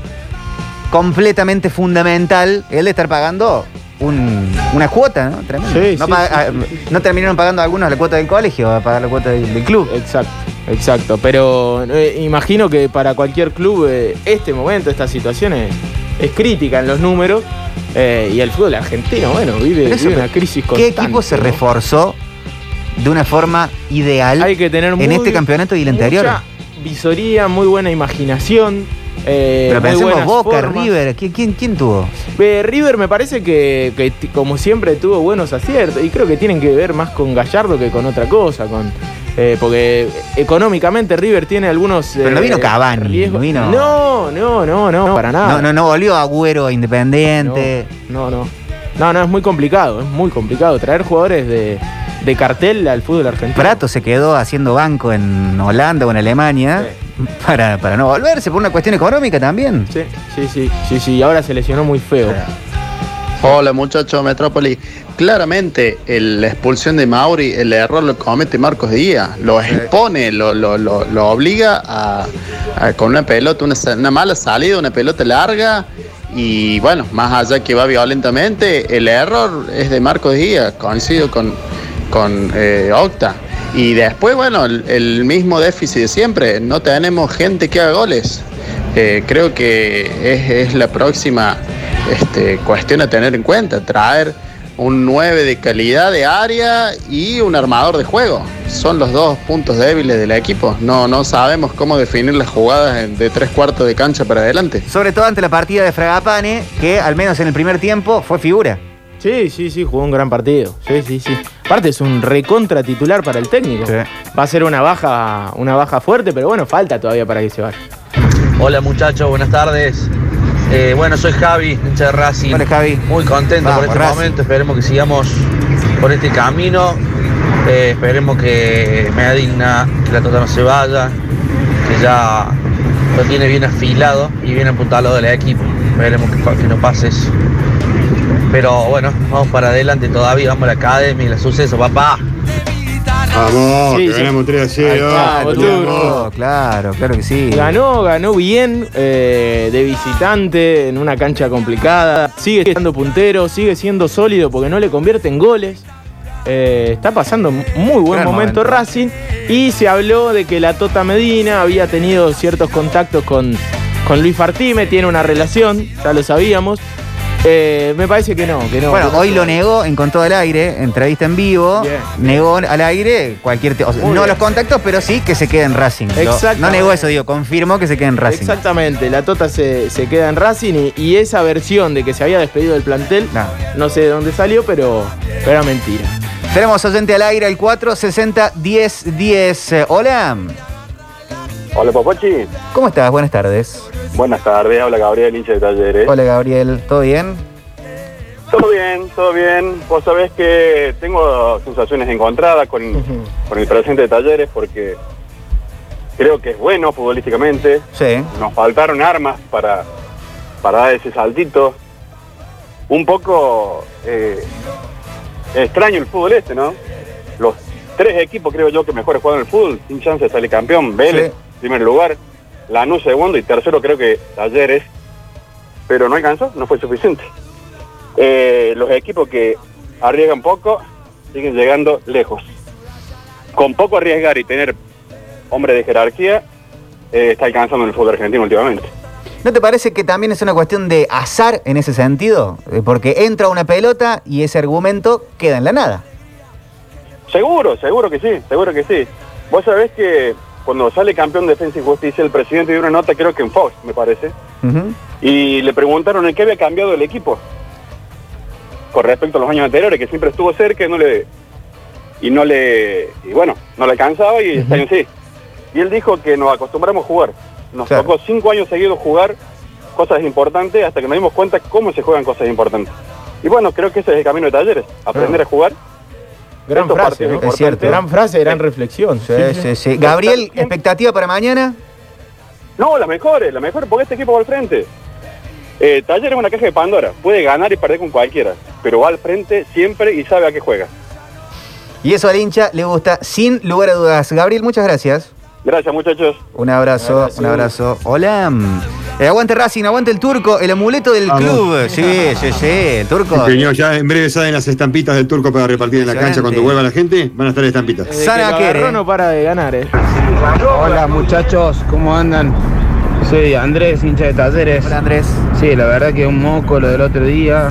completamente fundamental el de estar pagando un- una cuota, ¿no? Tremendo. Sí, no, sí, sí, ah, no terminaron pagando algunos la cuota del colegio, a pagar la cuota del, del club. Exacto, exacto. Pero eh, imagino que para cualquier club eh, este momento, esta situación es, es crítica en los números. eh, y el fútbol argentino, bueno, vive, eso, vive una crisis ¿Qué constante. equipo se reforzó de una forma ideal Hay que tener en muy- este campeonato y el anterior? Mucha visoría, muy buena imaginación. Eh, Pero pensemos Boca, formas. River, ¿quién, quién, quién tuvo? Eh, River me parece que, como siempre tuvo buenos aciertos y creo que tienen que ver más con Gallardo que con otra cosa, con eh, porque económicamente River tiene algunos Pero no vino Cavani, no vino- No, no, no, no, para nada. No, no, no volvió Agüero Independiente. No, no. No, no, es muy complicado, es muy complicado traer jugadores de, de cartel al fútbol argentino. Prato se quedó haciendo banco en Holanda o en Alemania para, para no volverse por una cuestión económica también. Sí, sí, sí, sí, sí, ahora se lesionó muy feo. Hola muchachos, Metrópoli. Claramente el- la expulsión de Mauri, el error lo comete Marcos Díaz, lo expone, lo, lo- lo- lo obliga a, a- con una pelota, una, una mala salida, una pelota larga y bueno, más allá que va violentamente, el error es de Marcos Díaz, coincido con, con eh, Octa. Y después, bueno, el, mismo déficit de siempre, no tenemos gente que haga goles. Eh, creo que es, la próxima este, cuestión a tener en cuenta, traer un 9 de calidad de área y un armador de juego. Son los dos puntos débiles del equipo. No, no sabemos cómo definir las jugadas de tres cuartos de cancha para adelante. Sobre todo ante la partida de Fragapane, que al menos en el primer tiempo fue figura. Sí, sí, sí, jugó un gran partido. Sí, sí, sí. Aparte es un recontra titular para el técnico. Va a ser una baja, una baja fuerte, pero bueno, falta todavía para que se vaya. Hola muchachos, buenas tardes. Eh, bueno, soy Javi, hincha de Racing. Hola Javi. Muy contento Vamos, por este Racing. momento, esperemos que sigamos por este camino. Eh, esperemos que Medina, que la Tota no se vaya, que ya lo tiene bien afilado y bien apuntado del equipo. Esperemos que, que no pase eso. Pero bueno, vamos para adelante todavía, vamos a la academia y la suceso, papá. Vamos, Sí, que sí. ganamos 3 a 0. Ahí está, Turco, claro, claro que sí. Ganó, ganó bien eh, de visitante en una cancha complicada. Sigue siendo puntero, sigue siendo sólido porque no le convierte en goles. Eh, está pasando muy buen Gran momento, momento. Racing. Y se habló de que la Tota Medina había tenido ciertos contactos con, con Luis Fartime, tiene una relación, ya lo sabíamos. Eh, me parece que no, que no. Bueno, hoy lo negó en Con todo al aire, entrevista en vivo. Bien. Negó al aire cualquier. o sea, no bien. los contactos, pero sí que se quede en Racing. Exactamente. No negó eso, digo, confirmó que se quede en Racing. Exactamente, la Tota se, se queda en Racing y, y esa versión de que se había despedido del plantel, No. no sé de dónde salió, pero, pero era mentira. Tenemos oyente al aire, el 460 10 10. Eh, Hola. Hola Papachi, ¿Cómo estás? Buenas tardes. Buenas tardes, habla Gabriel, hincha de talleres. Hola, Gabriel. ¿Todo bien? Todo bien, todo bien. Vos sabés que tengo sensaciones encontradas con, con el presente de talleres porque creo que es bueno futbolísticamente. Sí. Nos faltaron armas para, para dar ese saltito. Un poco eh, extraño el fútbol este, ¿no? Los tres equipos creo yo que mejores juegan el fútbol, sin chance de salir campeón. Vélez, primer lugar, Lanús segundo y tercero creo que Talleres. Pero no alcanzó, no fue suficiente. Eh, los equipos que arriesgan poco siguen llegando lejos. Con poco arriesgar y tener hombre de jerarquía, eh, está alcanzando en el fútbol argentino últimamente. ¿No te parece que también es una cuestión de azar en ese sentido? Eh, Porque entra una pelota y ese argumento queda en la nada. Seguro, seguro que sí, seguro que sí. Vos sabés que cuando sale campeón de Defensa y Justicia, el presidente dio una nota, creo que en Fox, me parece, y le preguntaron en qué había cambiado el equipo con respecto a los años anteriores, que siempre estuvo cerca y no le y no le y bueno, no le alcanzaba y este año sí. Y él dijo que nos acostumbramos a jugar. Nos Claro. tocó cinco años seguidos jugar cosas importantes hasta que nos dimos cuenta cómo se juegan cosas importantes. Y bueno, creo que ese es el camino de talleres, aprender a jugar. Gran frase. Es cierto. Gran frase, gran reflexión. Sí, sí, sí. Gabriel, ¿expectativa para mañana? No, las mejores, las mejores, porque este equipo va al frente. Eh, Taller es una caja de Pandora, puede ganar y perder con cualquiera, pero va al frente siempre y sabe a qué juega. Y eso al hincha le gusta, sin lugar a dudas. Gabriel, muchas gracias. Gracias muchachos. Un abrazo, un abrazo. Hola. Eh, aguante Racing, aguante el turco, el amuleto del Vamos. club. Sí, sí, sí, el turco. Señor, ya en breve salen las estampitas del turco para repartir en la cancha cuando vuelva la gente. Van a estar estampitas. Desde que lo agarró no para de ganar, eh. Hola muchachos, ¿cómo andan? Soy Andrés, hincha de talleres. Hola Andrés. Sí, la verdad que un moco lo del otro día.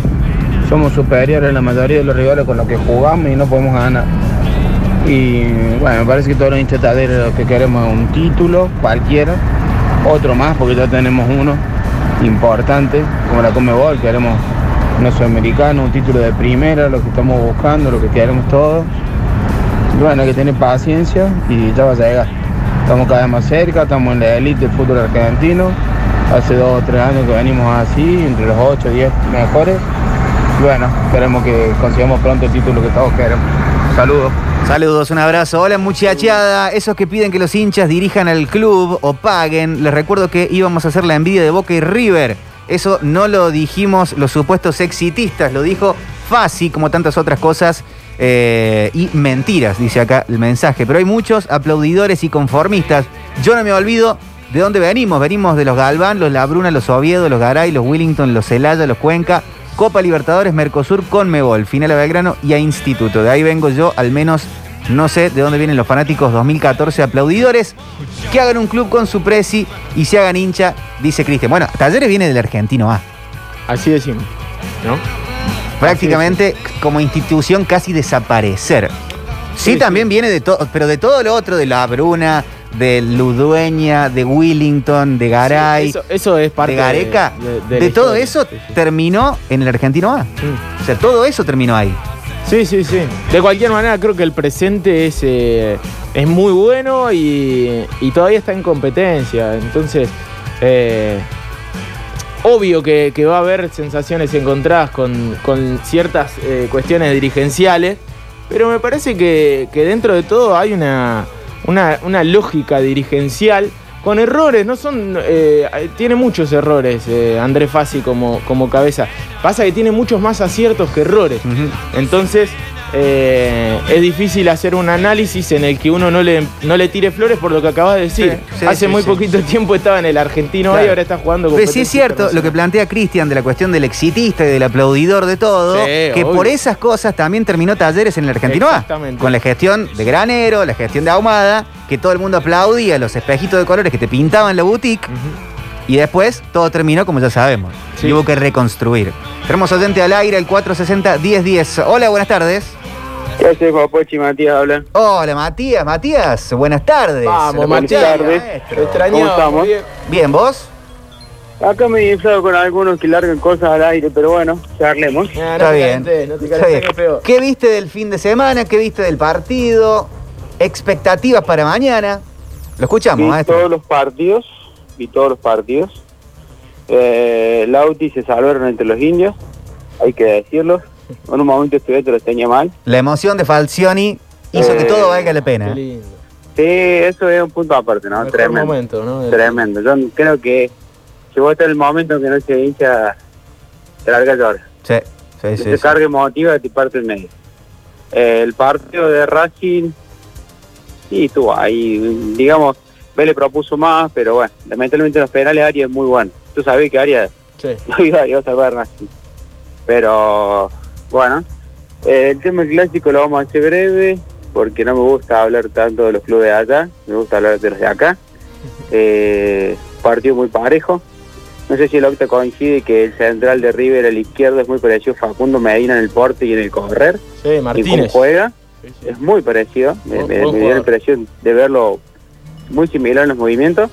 Somos superiores en la mayoría de los rivales con los que jugamos y no podemos ganar. Y bueno, me parece que todos los talleres lo que queremos es un título, cualquiera. Otro más, porque ya tenemos uno importante, como la Comebol, queremos no sudamericano, un título de primera, lo que estamos buscando, lo que queremos todos. Y bueno, hay que tener paciencia y ya va a llegar. Estamos cada vez más cerca, estamos en la elite del fútbol argentino. Hace dos o tres años que venimos así, entre los 8 o 10 mejores. Y bueno, esperemos que consigamos pronto el título que todos queremos. Saludos. Saludos, un abrazo. Hola muchachada, esos que piden que los hinchas dirijan al club o paguen. Les recuerdo que íbamos a hacer la envidia de Boca y River. Eso no lo dijimos los supuestos exitistas, lo dijo Fasi, como tantas otras cosas. eh, y mentiras, dice acá el mensaje. Pero hay muchos aplaudidores y conformistas. Yo no me olvido de dónde venimos. Venimos de los Galván, los Labruna, los Oviedo, los Garay, los Willington, los Celaya, los Cuenca. Copa Libertadores, Mercosur, Conmebol, final a Belgrano y a Instituto. De ahí vengo yo, al menos no sé de dónde vienen los fanáticos 2014 aplaudidores. Que hagan un club con su presi y se hagan hincha, dice Cristian. Bueno, Talleres viene del Argentino A. Así decimos, ¿no? Prácticamente como institución casi desaparecer. Sí, Sí, también viene de todo, pero de todo lo otro, de la Bruna, de Ludueña, de Willington, de Garay, Sí, eso, eso es parte de Gareca. de, De, de la todo eso terminó en el Argentino A. O sea, todo eso terminó ahí. Sí, sí, sí. De cualquier manera, creo que el presente es, eh, es muy bueno y, y todavía está en competencia. Entonces, eh, obvio que, que va a haber sensaciones encontradas con, con ciertas eh, cuestiones dirigenciales, pero me parece que, que dentro de todo hay una, una, una lógica dirigencial con errores, no son. eh, tiene muchos errores eh, Andrés Fassi como, como cabeza. Pasa que tiene muchos más aciertos que errores. Entonces, eh, es difícil hacer un análisis en el que uno no le, no le tire flores por lo que acabas de decir. Sí, sí, Hace sí, muy poquito tiempo estaba en el argentino Claro. y ahora está jugando Pero sí es cierto lo que plantea Cristian de la cuestión del exitista y del aplaudidor de todo, que obvio. por esas cosas también terminó talleres en el Argentino A. Con la gestión de Granero, la gestión de Ahumada, que todo el mundo aplaudía los espejitos de colores que te pintaban la boutique. Y después todo terminó como ya sabemos. Y hubo que reconstruir. Tenemos oyente al aire, el 460-1010. Hola, buenas tardes. ¿Qué haces, Papochi? Matías habla. Hola, Matías. Matías, buenas tardes. Vamos, Buenas Matías. tardes. Te extrañaba, ¿Cómo estamos? bien. Bien, ¿vos? Acá me he inflado con algunos que largan cosas al aire, pero bueno, charlemos. Está bien. Está bien. ¿Qué viste del fin de semana? ¿Qué viste del partido? ¿Expectativas para mañana? Lo escuchamos, vi maestro. todos los partidos, vi todos los partidos. Eh, Lauti se salvaron entre los indios, hay que decirlo. En un momento estudiante lo tenía mal. La emoción de Falcioni hizo Eh, que todo valga la pena. Sí, eso es un punto aparte, ¿no? Mejor Tremendo. momento, ¿no? Tremendo. Yo creo que llegó hasta el momento que no se hincha, te larga llora. Sí, sí, sí. te sí. cargue emotiva te parte el medio. Eh, el partido de Racing, sí, estuvo ahí. Digamos, Vélez propuso más, pero bueno, lamentablemente en los penales Arias es muy bueno. Tú sabes que Arias Sí. [laughs] no iba, iba a salvar Racing. Pero, bueno, eh, el tema clásico lo vamos a hacer breve, porque no me gusta hablar tanto de los clubes de allá, me gusta hablar de los de acá. [laughs] Eh, partido muy parejo. No sé si el Octa coincide que el central de River, el izquierdo, es muy parecido a Facundo Medina en el porte y en el correr. Sí, Y cómo Martínez. juega, es muy parecido. Me, dio la impresión de verlo muy similar en los movimientos.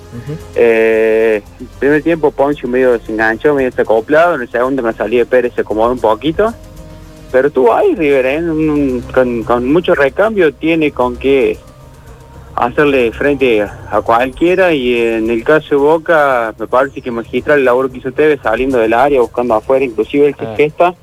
Eh, el primer tiempo Poncio medio desenganchó, medio desacoplado. En el segundo me salí de Pérez, se acomodó un poquito. Pero estuvo ahí River, ¿eh? Un- con, con mucho recambio, tiene con qué hacerle frente a cualquiera. Y en el caso de Boca, me parece que magistral el laburo que hizo Tevez saliendo del área, buscando afuera, inclusive el que Ah. gesta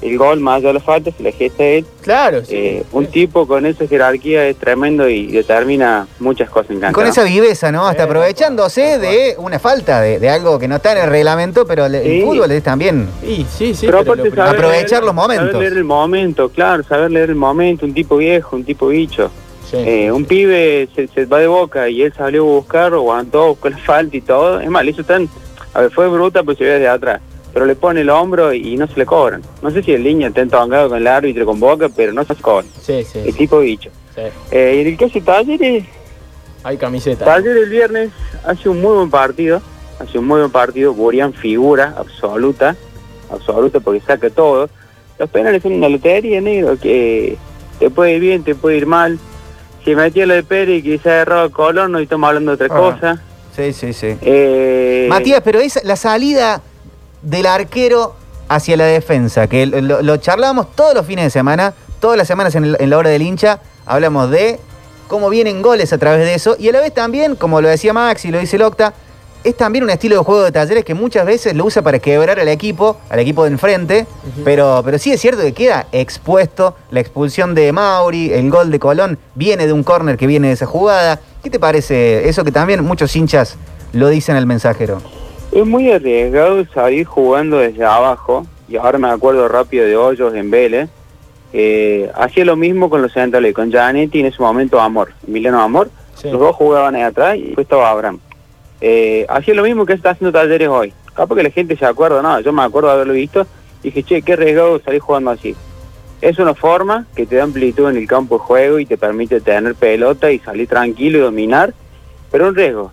el gol más allá de la falta, se le gesta él. Claro, Eh, un tipo con esa jerarquía es tremendo y determina muchas cosas en Y cancha. con ¿no? esa viveza, ¿no? Hasta aprovechándose de una falta, de, de algo que no está en el reglamento, pero Sí. el fútbol es también Sí, sí, sí. Pero pero aparte lo- saber aprovechar leer- los momentos. Saber leer el momento, claro, saber leer el momento, un tipo viejo, un tipo bicho. Sí. Eh, un pibe se, se va de boca y él salió a buscar, aguantó con la [laughs] falta y todo. Es le hizo tan. A ver, fue bruta, pues se ve de atrás. Pero le pone el hombro y no se le cobran. No sé si el niño está entongado con el árbitro con boca, pero no se cobran. Sí, sí. El tipo bicho. sí. Eh, y en el caso de Talleres, Hay camiseta. Talleres el viernes hace un muy buen partido. Hace un muy buen partido. Burian figura absoluta. Absoluta porque saca todo. Los penales son una lotería, negro, que te puede ir bien, te puede ir mal. Si metió lo de Pérez y que se ha errado a Colón, no estamos hablando de otra Ah. cosa. Sí, sí, sí. Eh, Matías, pero es la salida del arquero hacia la defensa, que lo, lo charlamos todos los fines de semana, todas las semanas en, el- en la hora del hincha, hablamos de cómo vienen goles a través de eso, y a la vez también, como lo decía Max y lo dice Locta, es también un estilo de juego de talleres que muchas veces lo usa para quebrar al equipo, al equipo de enfrente, pero, pero sí es cierto que queda expuesto la expulsión de Mauri, el gol de Colón viene de un córner que viene de esa jugada. ¿Qué te parece eso que también muchos hinchas lo dicen al mensajero? Es muy arriesgado salir jugando desde abajo, y ahora me acuerdo rápido de Hoyos en Vélez. eh, hacía lo mismo con los centrales, con Gianetti en ese momento Amor, Emiliano Amor. Los dos jugaban ahí atrás y después estaba Abraham. Eh, hacía lo mismo que está haciendo Talleres hoy. Capaz que la gente se acuerda, no, yo me acuerdo de haberlo visto y dije, che, qué arriesgado salir jugando así. Es una forma que te da amplitud en el campo de juego y te permite tener pelota y salir tranquilo y dominar, pero un riesgo.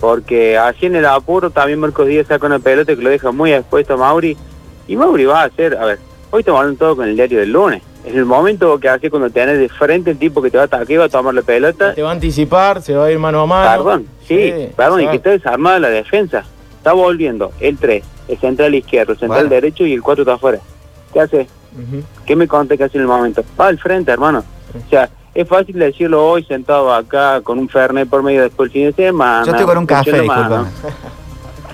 Porque así en el apuro también Marcos Díaz saca una pelota que lo deja muy expuesto a Mauri. Y Mauri va a hacer, a ver, hoy hablando todo con el diario del lunes. En el momento que hace cuando tenés de frente el tipo que te va a atacar, va a tomar la pelota. Te va a anticipar, se va a ir mano a mano. Perdón, sí, perdón, y que está desarmada la defensa. Está volviendo el 3, el central izquierdo, el central Bueno. derecho y el 4 está afuera. ¿Qué hace? ¿Qué me conté que hace en el momento? Va al frente, hermano. O sea, es fácil decirlo hoy sentado acá con un Fernet por medio después del fin de semana. Yo estoy con un café, disculpa.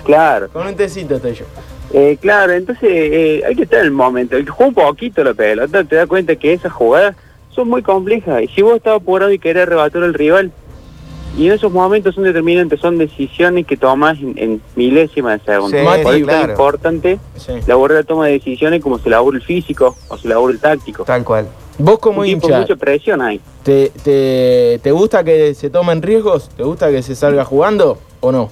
Claro. Con un tecito estoy yo. Eh, claro, entonces eh, hay que estar en el momento. El que juega un poquito la pelota te das cuenta que esas jugadas son muy complejas. Y si vos estás apurado y querés arrebatar al rival, y en esos momentos son determinantes, son decisiones que tomás en, en milésimas de segundo. Sí, Por sí, eso es tan claro. importante Sí. la toma de decisiones como se elabora el físico o se elabora el táctico. Tal cual. Vos como Un hincha, mucha presión ahí. ¿te, te, te gusta que se tomen riesgos? ¿Te gusta que se salga jugando o no?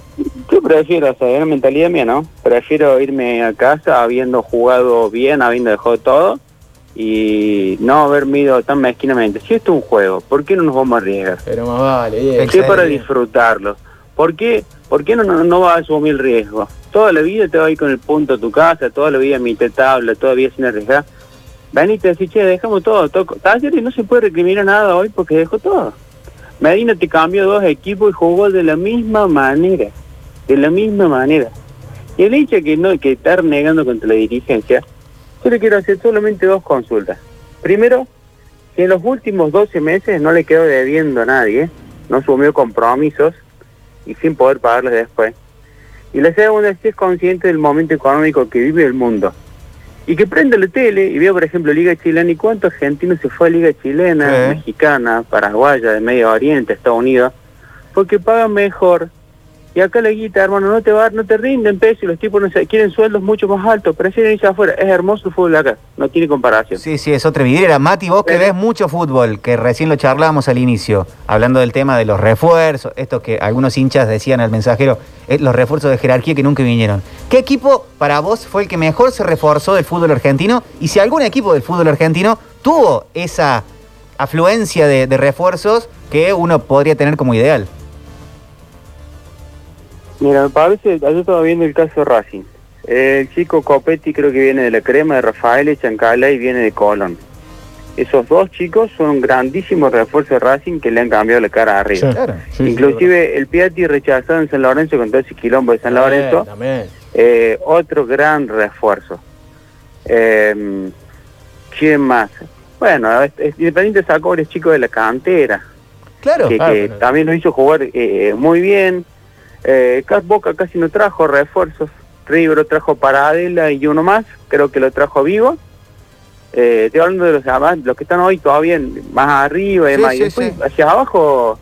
Yo prefiero, o sea, es una mentalidad mía, ¿no? Prefiero irme a casa habiendo jugado bien, habiendo dejado todo y no haberme ido tan mezquinamente. Si esto es un juego, ¿por qué no nos vamos a arriesgar? Pero más vale, Diego. Sí, para disfrutarlo. ¿Por qué, ¿Por qué no, no, no vas a asumir el riesgo? Toda la vida te vas a ir con el punto a tu casa, toda la vida mitad tabla, todavía sin arriesgar. Te decís, che, dejamos todo. todo. Talleres no se puede recriminar nada hoy porque dejó todo. Medina te cambió dos equipos y jugó de la misma manera. De la misma manera. Y el hincha que no que está negando contra la dirigencia, yo le quiero hacer solamente dos consultas. Primero, si en los últimos 12 meses no le quedó debiendo a nadie, no asumió compromisos y sin poder pagarles después. Y la segunda si es consciente del momento económico que vive el mundo. Y que prenda la tele y vea, por ejemplo, Liga Chilena y cuántos argentinos se fue a Liga Chilena, Sí. mexicana, paraguaya, de Medio Oriente, Estados Unidos, porque pagan mejor. Y acá la guita, hermano, no te va, no te rinden peso y los tipos no se, quieren sueldos mucho más altos, prefieren irse afuera. Es hermoso el fútbol acá, no tiene comparación. Sí, sí, es otra vidriera. Mati, vos que ves mucho fútbol, que recién lo charlábamos al inicio, hablando del tema de los refuerzos, esto que algunos hinchas decían al mensajero, eh, los refuerzos de jerarquía que nunca vinieron. ¿Qué equipo para vos fue el que mejor se reforzó del fútbol argentino? Y si algún equipo del fútbol argentino tuvo esa afluencia de, de refuerzos que uno podría tener como ideal. Mira, me parece, yo estaba viendo el caso de Racing. El chico Copetti creo que viene de la crema de Rafael Chancala y viene de Colón. Esos dos chicos son un grandísimo refuerzo de Racing que le han cambiado la cara arriba. Sí, claro. Sí, sí, Inclusive el Piatti rechazado en San Lorenzo con todo ese quilombo de San Lorenzo. Eh, otro gran refuerzo. Eh, ¿Quién más? Bueno, Independiente sacó varios chicos de la cantera. Claro. Que, que también lo hizo jugar eh, muy bien. Eh, Ca- Boca casi no trajo refuerzos. River trajo Paradela y uno más. Creo que lo trajo Vigo. Eh, estoy hablando de los, demás, los que están hoy todavía más arriba y Sí, demás. Y sí, después, sí. hacia abajo...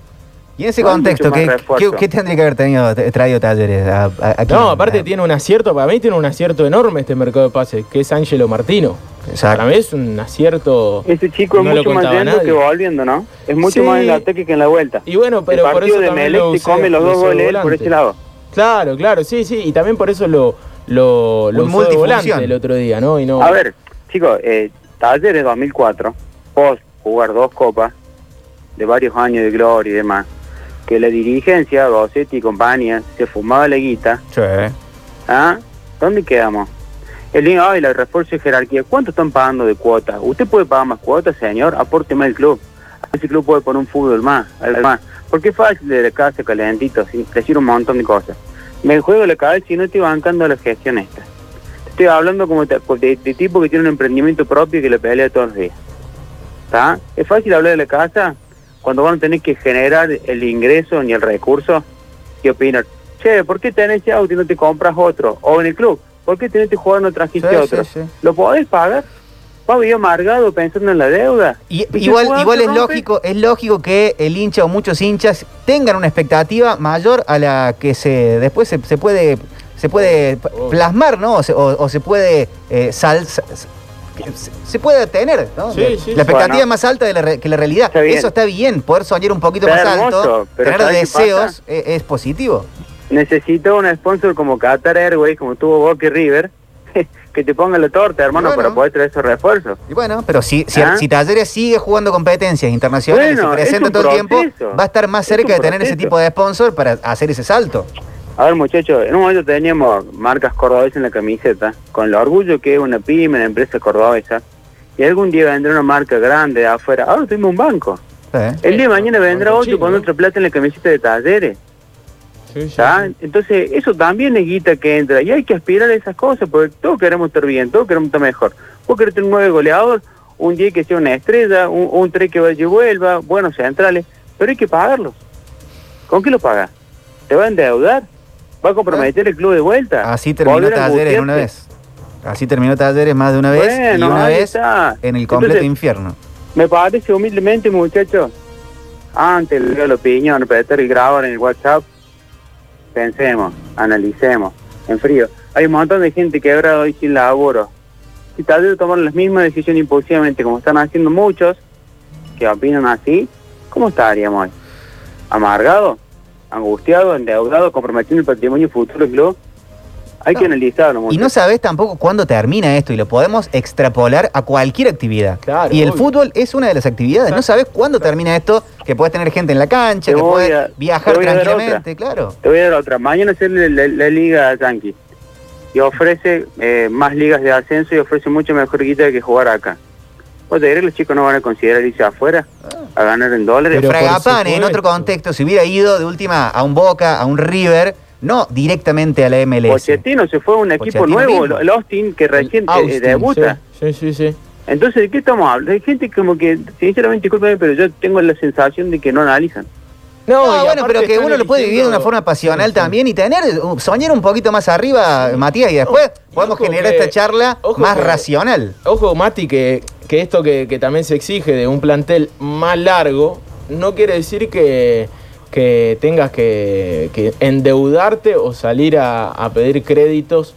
Y en ese no contexto, ¿qué, qué- qué tendría que haber tenido, traído talleres a- a-? No, aparte tiene un acierto, para mí tiene un acierto enorme este mercado de pases, que es Ángelo Martino. Para mí es un acierto. Ese chico es no lo mucho más contaba yendo nadie. que volviendo, ¿no? Es mucho Sí. más en el ataque que en la vuelta. Y bueno, pero el por eso de también Melec lo usé- come los lo dos goles por ese lado. Claro, claro, sí, sí. Y también por eso lo, lo, lo usó de volante el otro día, ¿no? Y no A ver, chicos, eh, Talleres 2004, post jugar dos copas, de varios años de gloria y demás, que la dirigencia, Gossetti y compañía, se fumaba la guita, ¿ah? ¿Dónde quedamos? El niño, ay, la refuerzo de jerarquía, ¿cuánto están pagando de cuotas? ¿Usted puede pagar más cuotas, señor? Aporte más el club. Ese club puede poner un fútbol más, más. Porque es fácil de la casa, calentito, ¿sí? decir un montón de cosas. Me juego la cabeza y no estoy bancando la gestión esta. Estoy hablando como te- de, de tipo que tiene un emprendimiento propio y que le pelea todos los días. ¿Está? Es fácil hablar de la casa cuando van a tener que generar el ingreso ni el recurso y opinar. Che, ¿por qué tenés ese auto y no te compras otro? O en el club, ¿por qué tenés que jugar no trajiste Sí, otro? sí, sí. ¿Lo podés pagar? ¿Vas a vivir amargado pensando en la deuda? Y- ¿Y igual, qué igual es rompe? lógico, es lógico que el hincha o muchos hinchas tengan una expectativa mayor a la que se después se, se puede se puede p- plasmar, ¿no? O se, o- o se puede eh, sal- se, puede tener, ¿no? Sí, la, sí, la sí. expectativa Bueno. más alta de la re- que la realidad. Eso está bien, poder soñar un poquito Está más hermoso, alto, pero tener ¿sabes qué deseos pasa? es, es positivo. Necesito un sponsor como Qatar Airways, como tuvo Boca y River, [laughs] que te ponga la torta, hermano, Bueno. para poder traer esos refuerzos. Y bueno, pero si, si, ¿Ah? si Talleres sigue jugando competencias internacionales Bueno, y se es presenta todo el tiempo, va a estar más Es cerca de tener ese tipo de sponsor para hacer ese salto. A ver, muchachos, en un momento teníamos marcas cordobesas en la camiseta, con el orgullo que es una pyme, una empresa cordobesa, y algún día vendrá una marca grande de afuera. Ahora tuvimos un banco. El día de mañana vendrá otro con otra plata en la camiseta de talleres. Entonces, eso también es guita que entra. Y hay que aspirar a esas cosas, porque todos queremos estar bien, todos queremos estar mejor. Vos querés tener un nueve goleador, un día que sea una estrella, un, un tres que vaya y vuelva, buenos centrales, pero hay que pagarlos. ¿Con qué lo pagas? ¿Te va a endeudar? ¿Va a comprometer el club de vuelta? Así terminó ¿Volver a Talleres una vez. Así terminó Talleres más de una vez y una vez está. en el completo Entonces, infierno. Me parece humildemente, muchachos, antes de la opinión, apretar y grabar en el WhatsApp, pensemos, analicemos, en frío. Hay un montón de gente quebrada hoy sin laburo. si Talleres tomaron las mismas decisiones impulsivamente como están haciendo muchos que opinan así, ¿cómo estaríamos hoy? ¿Amargado? ¿Angustiado? ¿Endeudado? ¿Comprometiendo el patrimonio futuro del club? Hay que analizarlo. Y no sabes tampoco cuándo termina esto y lo podemos extrapolar a cualquier actividad. Claro, y el obvio. fútbol es una de las actividades. No sabes cuándo termina esto, que puedes tener gente en la cancha, Te que puedes a- viajar tranquilamente, claro. Te voy a dar otra. Mañana sale la, la Liga Yankee y ofrece eh, más ligas de ascenso y ofrece mucho mejor guita que jugar acá. ¿Vos te crees que los chicos no van a considerar irse afuera a ganar en dólares? Pero Fragapane, en otro contexto, si hubiera ido de última a un Boca, a un River, no directamente a la MLS. Pochettino se fue a un equipo Pochettino nuevo, mismo. el Austin, que recién eh, Austin, debuta. Sí, sí, sí. Entonces, ¿de qué estamos hablando? Hay gente como que, sinceramente, discúlpame, pero yo tengo la sensación de que no analizan. No, bueno, pero que uno lo puede vivir de una forma pasional también y tener, soñar un poquito más arriba, Matías, y después podemos generar que- esta charla más que- racional. Ojo, Mati, que, que esto que, que también se exige de un plantel más largo, no quiere decir que, que tengas que, que endeudarte o salir a, a pedir créditos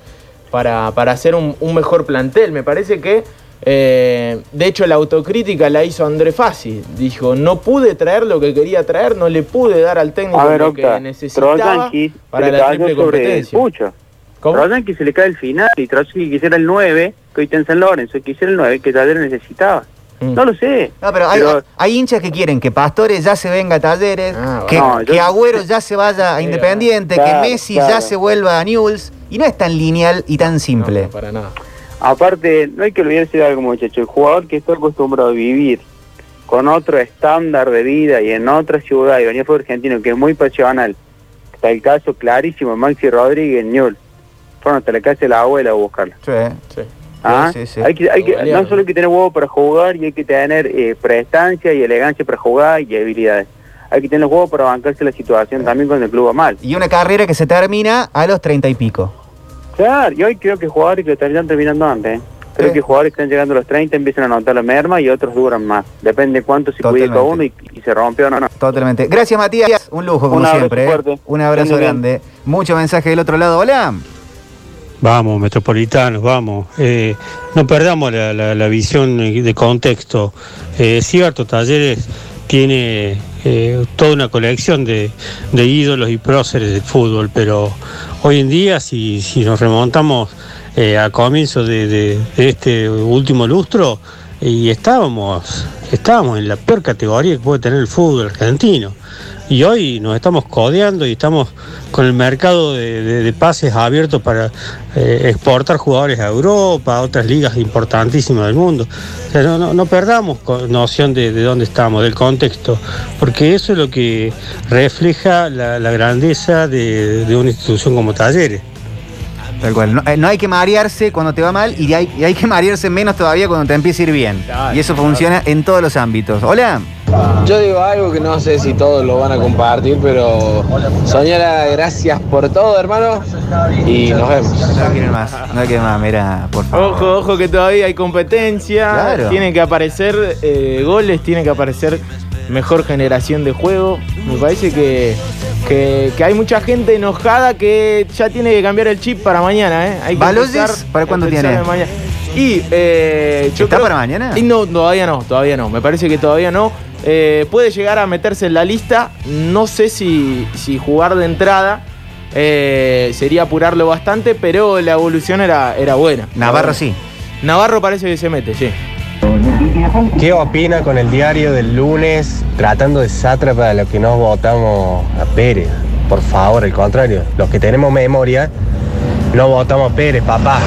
para, para hacer un, un mejor plantel. Me parece que, eh, de hecho, la autocrítica la hizo André Fassi. Dijo, no pude traer lo que quería traer, no le pude dar al técnico ver, lo Octa, que necesitaba para la triple competencia. pucho. Troyansky se le cae el final y Troyansky quisiera el 9, que hoy está en San Lorenzo, quisiera el 9 que Talleres necesitaba. Mm. No lo sé. No, pero hay, hay hinchas que quieren que Pastores ya se venga a Talleres, que, no, yo- que Agüero ya se vaya a Independiente, claro, que Messi claro. ya se vuelva a Newell's, y no es tan lineal y tan simple. para nada. Aparte, no hay que olvidarse de algo, muchachos. El jugador que está acostumbrado a vivir con otro estándar de vida y en otra ciudad, y venía fue argentino, que es muy pasional. Está el caso clarísimo de Maxi Rodríguez en Newell. Fueron hasta la casa de la abuela a buscarla. Sí, sí. ¿Ah? Sí, sí. Hay que, hay que, no solo hay que tener huevo para jugar, y hay que tener eh, prestancia y elegancia para jugar y habilidades. Hay que tener los huevos para bancarse la situación también cuando el club va mal. Y una carrera que se termina a los treinta y pico. Claro, y hoy creo que jugadores que están terminando antes. ¿eh? Creo que jugadores que están llegando a los 30 empiezan a notar la merma y otros duran más. Depende cuánto se cuide cada uno y, y se rompe o no. no. Totalmente. Gracias, Matías. Un lujo, como Un siempre. ¿eh? Un abrazo Ande bien. grande. Mucho mensaje del otro lado. Hola. Vamos, metropolitanos, vamos. Eh, no perdamos la, la- la visión de contexto. Eh, es cierto, Talleres tiene eh, toda una colección de, ídolos y próceres del fútbol, pero hoy en día, si, nos remontamos eh, a comienzos de, de- de este último lustro, y estábamos, estábamos en la peor categoría que puede tener el fútbol argentino. Y hoy nos estamos codeando y estamos con el mercado de, de- de pases abiertos para eh, exportar jugadores a Europa, a otras ligas importantísimas del mundo. O sea, no, no- no perdamos noción de, de dónde estamos, del contexto, porque eso es lo que refleja la, la grandeza de, una institución como Talleres. Tal cual. No, eh, no hay que marearse cuando te va mal y hay, y hay que marearse menos todavía cuando te empieza a ir bien. y eso funciona en todos los ámbitos. Hola. Yo digo algo que no sé si todos lo van a compartir, pero Soñora, gracias por todo, hermano. Y nos vemos. No quieren más, no quieren más, mira, por favor. Ojo, ojo que todavía hay competencia, Claro. tiene que aparecer eh, goles, tiene que aparecer mejor generación de juego. Me parece que, que, que hay mucha gente enojada que ya tiene que cambiar el chip para mañana. ¿eh? Hay que ¿Para cuándo tiene? Y eh, yo ¿Está creo- para mañana? Y no, todavía no, todavía no. Me parece que todavía no. Eh, puede llegar a meterse en la lista. No sé si, si jugar de entrada. eh, sería apurarlo bastante, pero la evolución era, era buena. Navarro sí. Navarro parece que se mete, sí. ¿Qué opina con el diario del lunes tratando de sátrapa de lo que nos votamos a Pérez? Por favor, al contrario, los que tenemos memoria, no votamos a Pérez, papá.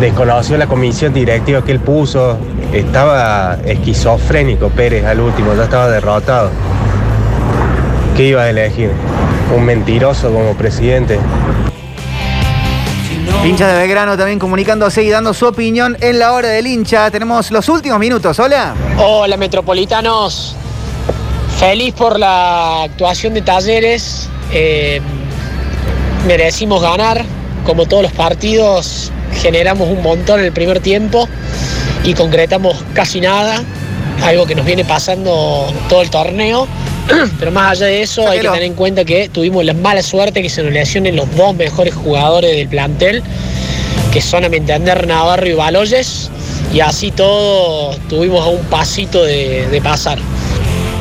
Desconoció la comisión directiva que él puso, estaba esquizofrénico Pérez al último, ya estaba derrotado. ¿Qué iba a elegir? ¿Un mentiroso como presidente? Hincha de Belgrano también comunicándose y dando su opinión en la hora del hincha. Tenemos los últimos minutos. Hola. Hola Metropolitanos, feliz por la actuación de Talleres, eh, merecimos ganar, como todos los partidos generamos un montón en el primer tiempo y concretamos casi nada, algo que nos viene pasando todo el torneo, [clears throat] pero más allá de eso hay que tener en cuenta que tuvimos la mala suerte que se nos lesionen los dos mejores jugadores del plantel que son a mi entender Navarro y Baloyes, y así todo tuvimos a un pasito de, de pasar.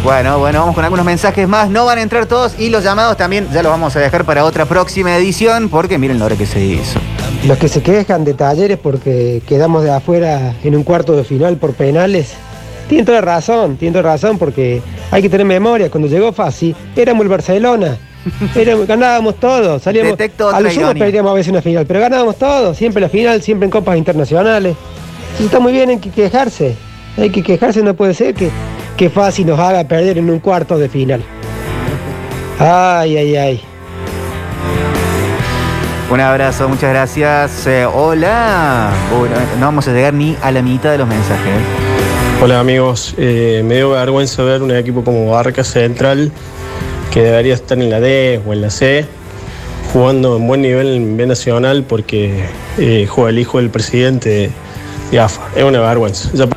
Bueno, bueno, vamos con algunos mensajes más. No van a entrar todos y los llamados también ya los vamos a dejar para otra próxima edición porque miren la hora que se hizo. Los que se quejan de talleres porque quedamos de afuera en un cuarto de final por penales, tienen toda razón, tienen toda razón porque hay que tener memoria. Cuando llegó Fasi, éramos el Barcelona. [laughs] Éramos- ganábamos todo, salíamos Detecto a otra lo sumo ironía. perdíamos a veces una final, pero ganábamos todo, siempre la final, siempre en copas internacionales. Y está muy bien, hay que quejarse. Hay que quejarse, no puede ser que, que Fasi nos haga perder en un cuarto de final. Ay, ay, ay. Un abrazo, muchas gracias. Eh, hola. Uy, no, vamos a llegar ni a la mitad de los mensajes. Hola amigos, Eh, me dio vergüenza ver un equipo como Barca Central que debería estar en la D o en la C jugando en buen nivel en B Nacional porque eh, juega el hijo del presidente de AFA. Es una vergüenza. Ya-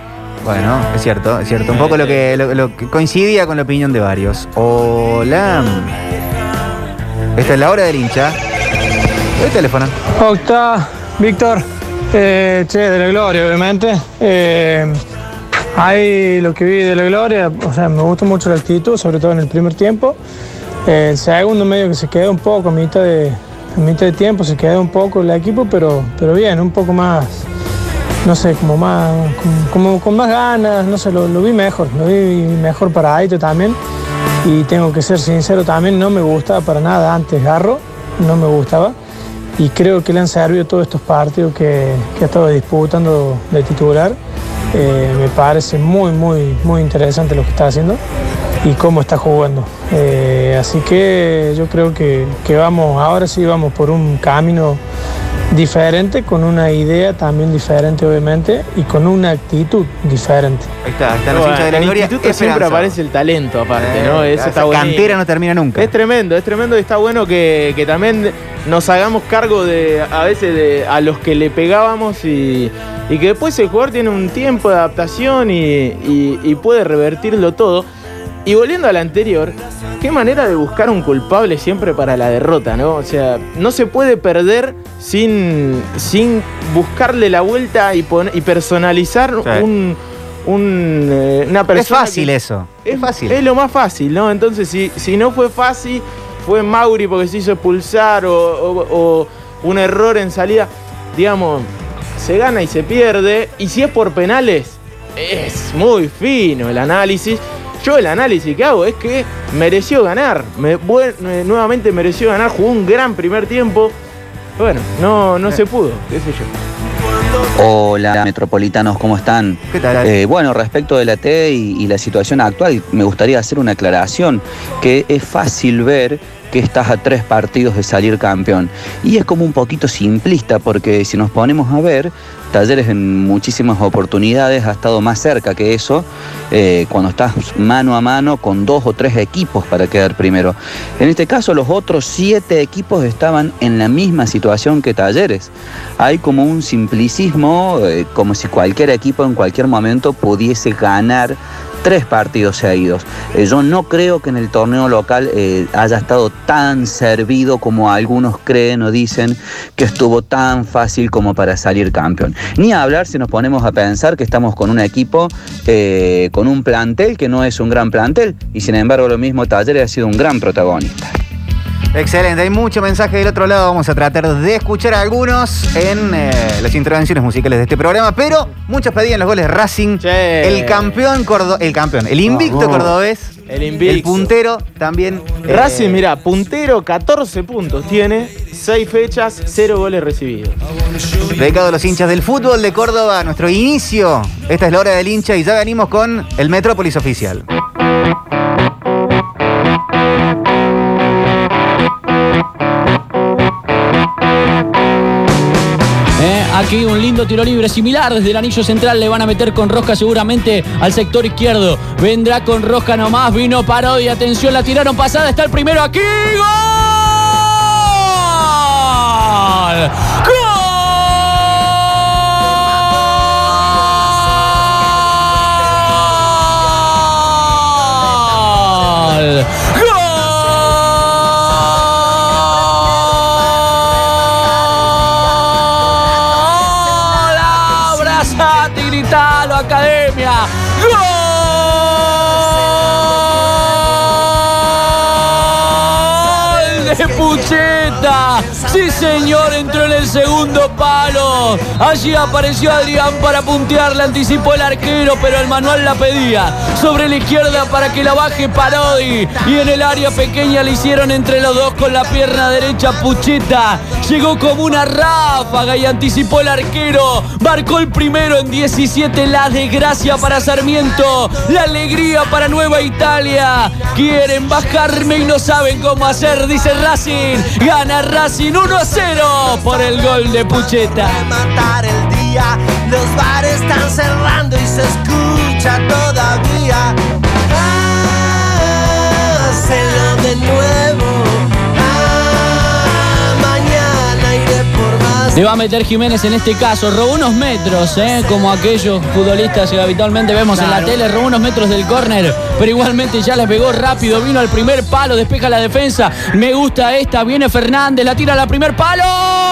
Bueno, es cierto, es cierto. Un poco lo que, lo, que coincidía con la opinión de varios. Hola. Esta es la hora del hincha. El teléfono. Octa, Víctor, eh, che, de la gloria, obviamente. Eh, ahí lo que vi de la gloria, o sea, me gustó mucho la actitud, sobre todo en el primer tiempo. Eh, el segundo medio que se quedó un poco a mitad de, mitad de tiempo, se quedó un poco el equipo, pero, pero bien, un poco más, no sé, como más, como, con más ganas, no sé, lo, lo vi mejor, lo vi mejor para Aito también. Y tengo que ser sincero también, no me gustaba para nada antes Garro, no me gustaba. Y creo que le han servido todos estos partidos que, que ha estado disputando de titular. Eh, me parece muy, muy, muy interesante lo que está haciendo y cómo está jugando. Eh, así que yo creo que, que vamos, ahora sí vamos por un camino diferente, con una idea también diferente obviamente y con una actitud diferente. Ahí está, están los Bueno, hinchas de la en el gloria. instituto siempre aparece el talento aparte, Eh, ¿no? Eso está cantera no termina nunca. Es tremendo, es tremendo y está bueno que, que también nos hagamos cargo de a veces de a los que le pegábamos y, y que después el jugador tiene un tiempo de adaptación y, y- y puede revertirlo todo. Y volviendo al anterior, qué manera de buscar un culpable siempre para la derrota, ¿no? O sea, no se puede perder sin, sin buscarle la vuelta y, personalizar un, un, eh, una persona. Es fácil eso. Es fácil. es lo más fácil, ¿no? Entonces, si, si no fue fácil, fue Mauri porque se hizo expulsar o, o- o un error en salida, digamos, se gana y se pierde. Y si es por penales, es muy fino el análisis. Yo el análisis que hago es que mereció ganar. Me- nuevamente mereció ganar, jugó un gran primer tiempo. Bueno, no, no se pudo, qué sé yo. Hola metropolitanos, ¿cómo están? ¿Qué tal? Eh, bueno, respecto de la T y, y la situación actual, me gustaría hacer una aclaración, que es fácil ver que estás a tres partidos de salir campeón. Y es como un poquito simplista, porque si nos ponemos a ver, Talleres en muchísimas oportunidades ha estado más cerca que eso, eh, cuando estás mano a mano con dos o tres equipos para quedar primero. En este caso, los otros siete equipos estaban en la misma situación que Talleres. Hay como un simplicismo, eh, como si cualquier equipo en cualquier momento pudiese ganar tres partidos seguidos. Eh, yo no creo que en el torneo local eh, haya estado tan servido como algunos creen o dicen que estuvo tan fácil como para salir campeón. Ni hablar si nos ponemos a pensar que estamos con un equipo, eh, con un plantel que no es un gran plantel y sin embargo lo mismo Talleres ha sido un gran protagonista. Excelente, hay mucho mensaje del otro lado. Vamos a tratar de escuchar algunos en eh, las intervenciones musicales de este programa, pero muchos pedían los goles Racing. El campeón cordo el campeón, el invicto Vamos. cordobés. El invicto. El puntero también. eh, Racing, mira, puntero, 14 puntos tiene, 6 fechas, 0 goles recibidos. Dedicado a los hinchas del fútbol de Córdoba, nuestro inicio. Esta es la hora del hincha y ya venimos con el Metrópolis oficial. Aquí un lindo tiro libre similar desde el anillo central. Le van a meter con rosca seguramente al sector izquierdo. Vendrá con rosca nomás. Vino parodia. Atención, la tiraron pasada. Está el primero aquí. ¡Gol! ¡Gol! De Pucheta! Sí, señor, entró en el segundo palo. Allí apareció Adrián para puntearla, anticipó el arquero, pero el manual la pedía. Sobre la izquierda para que la baje Parodi. Y en el área pequeña le hicieron entre los dos con la pierna derecha Pucheta. Llegó como una ráfaga y anticipó el arquero. Marcó el primero en 17. La desgracia para Sarmiento. La alegría para Nueva Italia. Quieren bajarme y no saben cómo hacer, dice Racing. Gana Racing 1 a 0 por el gol de Pucheta. Le va a meter Jiménez en este caso. Robó unos metros, ¿eh? como aquellos futbolistas que habitualmente vemos en la tele. Robó unos metros del córner, pero igualmente ya le pegó rápido. Vino al primer palo, despeja la defensa. Me gusta esta. Viene Fernández, la tira al primer palo.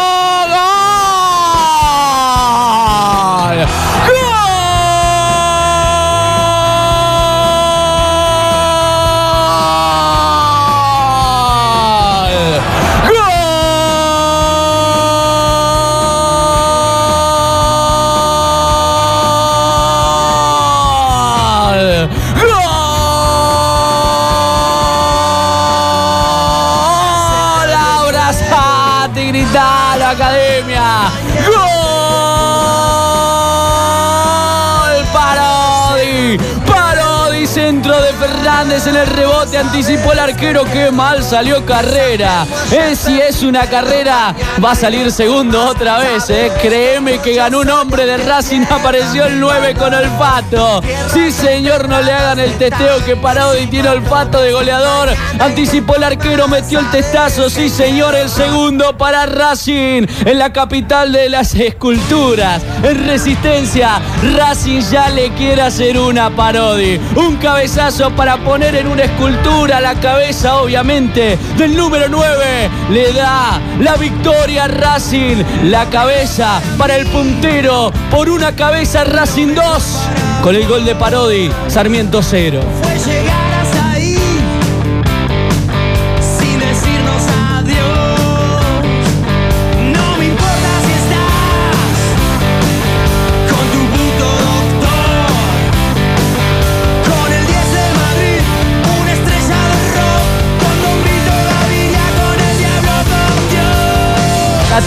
En el rebote. Anticipó el arquero. ¡Qué mal salió carrera! Eh, si es una carrera, va a salir segundo otra vez. Eh. Créeme que ganó un hombre de Racing. [laughs] Apareció el 9 con olfato. Sí, señor, no le hagan el testeo que Parodi tiene olfato de goleador. Anticipó el arquero, metió el testazo. Sí, señor, el segundo para Racing. En la capital de las esculturas. En resistencia, Racing ya le quiere hacer una Parodi. Un cabezazo para poner en una escultura la cabeza, obviamente, del número 9. Le da la victoria a Racing. La cabeza para el puntero. Por una cabeza Racing 2. Con el gol de Parodi, Sarmiento 0.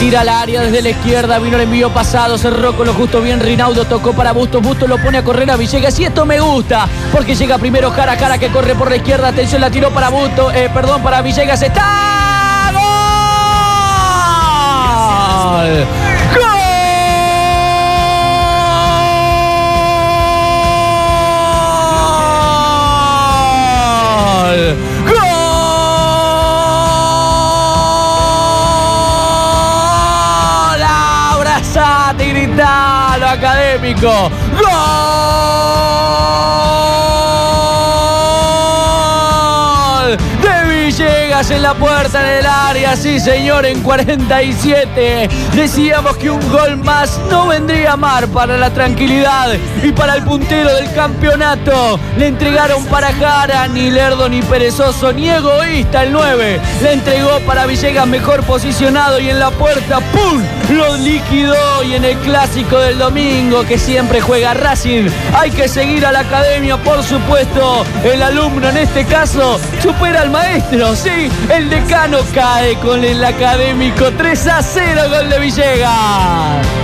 Tira al área desde la izquierda, vino el envío pasado, cerró con lo justo bien, Rinaudo tocó para Bustos, Bustos lo pone a correr a Villegas y esto me gusta, porque llega primero cara a cara que corre por la izquierda, atención, la tiró para Bustos, eh, perdón, para Villegas, está. ¡Gol! ¡Gol! ¡Abrazate y gritalo, académico! ¡Gol! En la puerta en el área, sí señor, en 47. Decíamos que un gol más no vendría mal para la tranquilidad y para el puntero del campeonato. Le entregaron para Jara, ni lerdo ni perezoso, ni egoísta el 9. Le entregó para Villegas mejor posicionado y en la puerta, ¡pum! Lo liquidó y en el clásico del domingo que siempre juega Racing. Hay que seguir a la academia, por supuesto. El alumno en este caso supera al maestro, sí. El decano cae con el académico 3 a 0 gol de Villegas.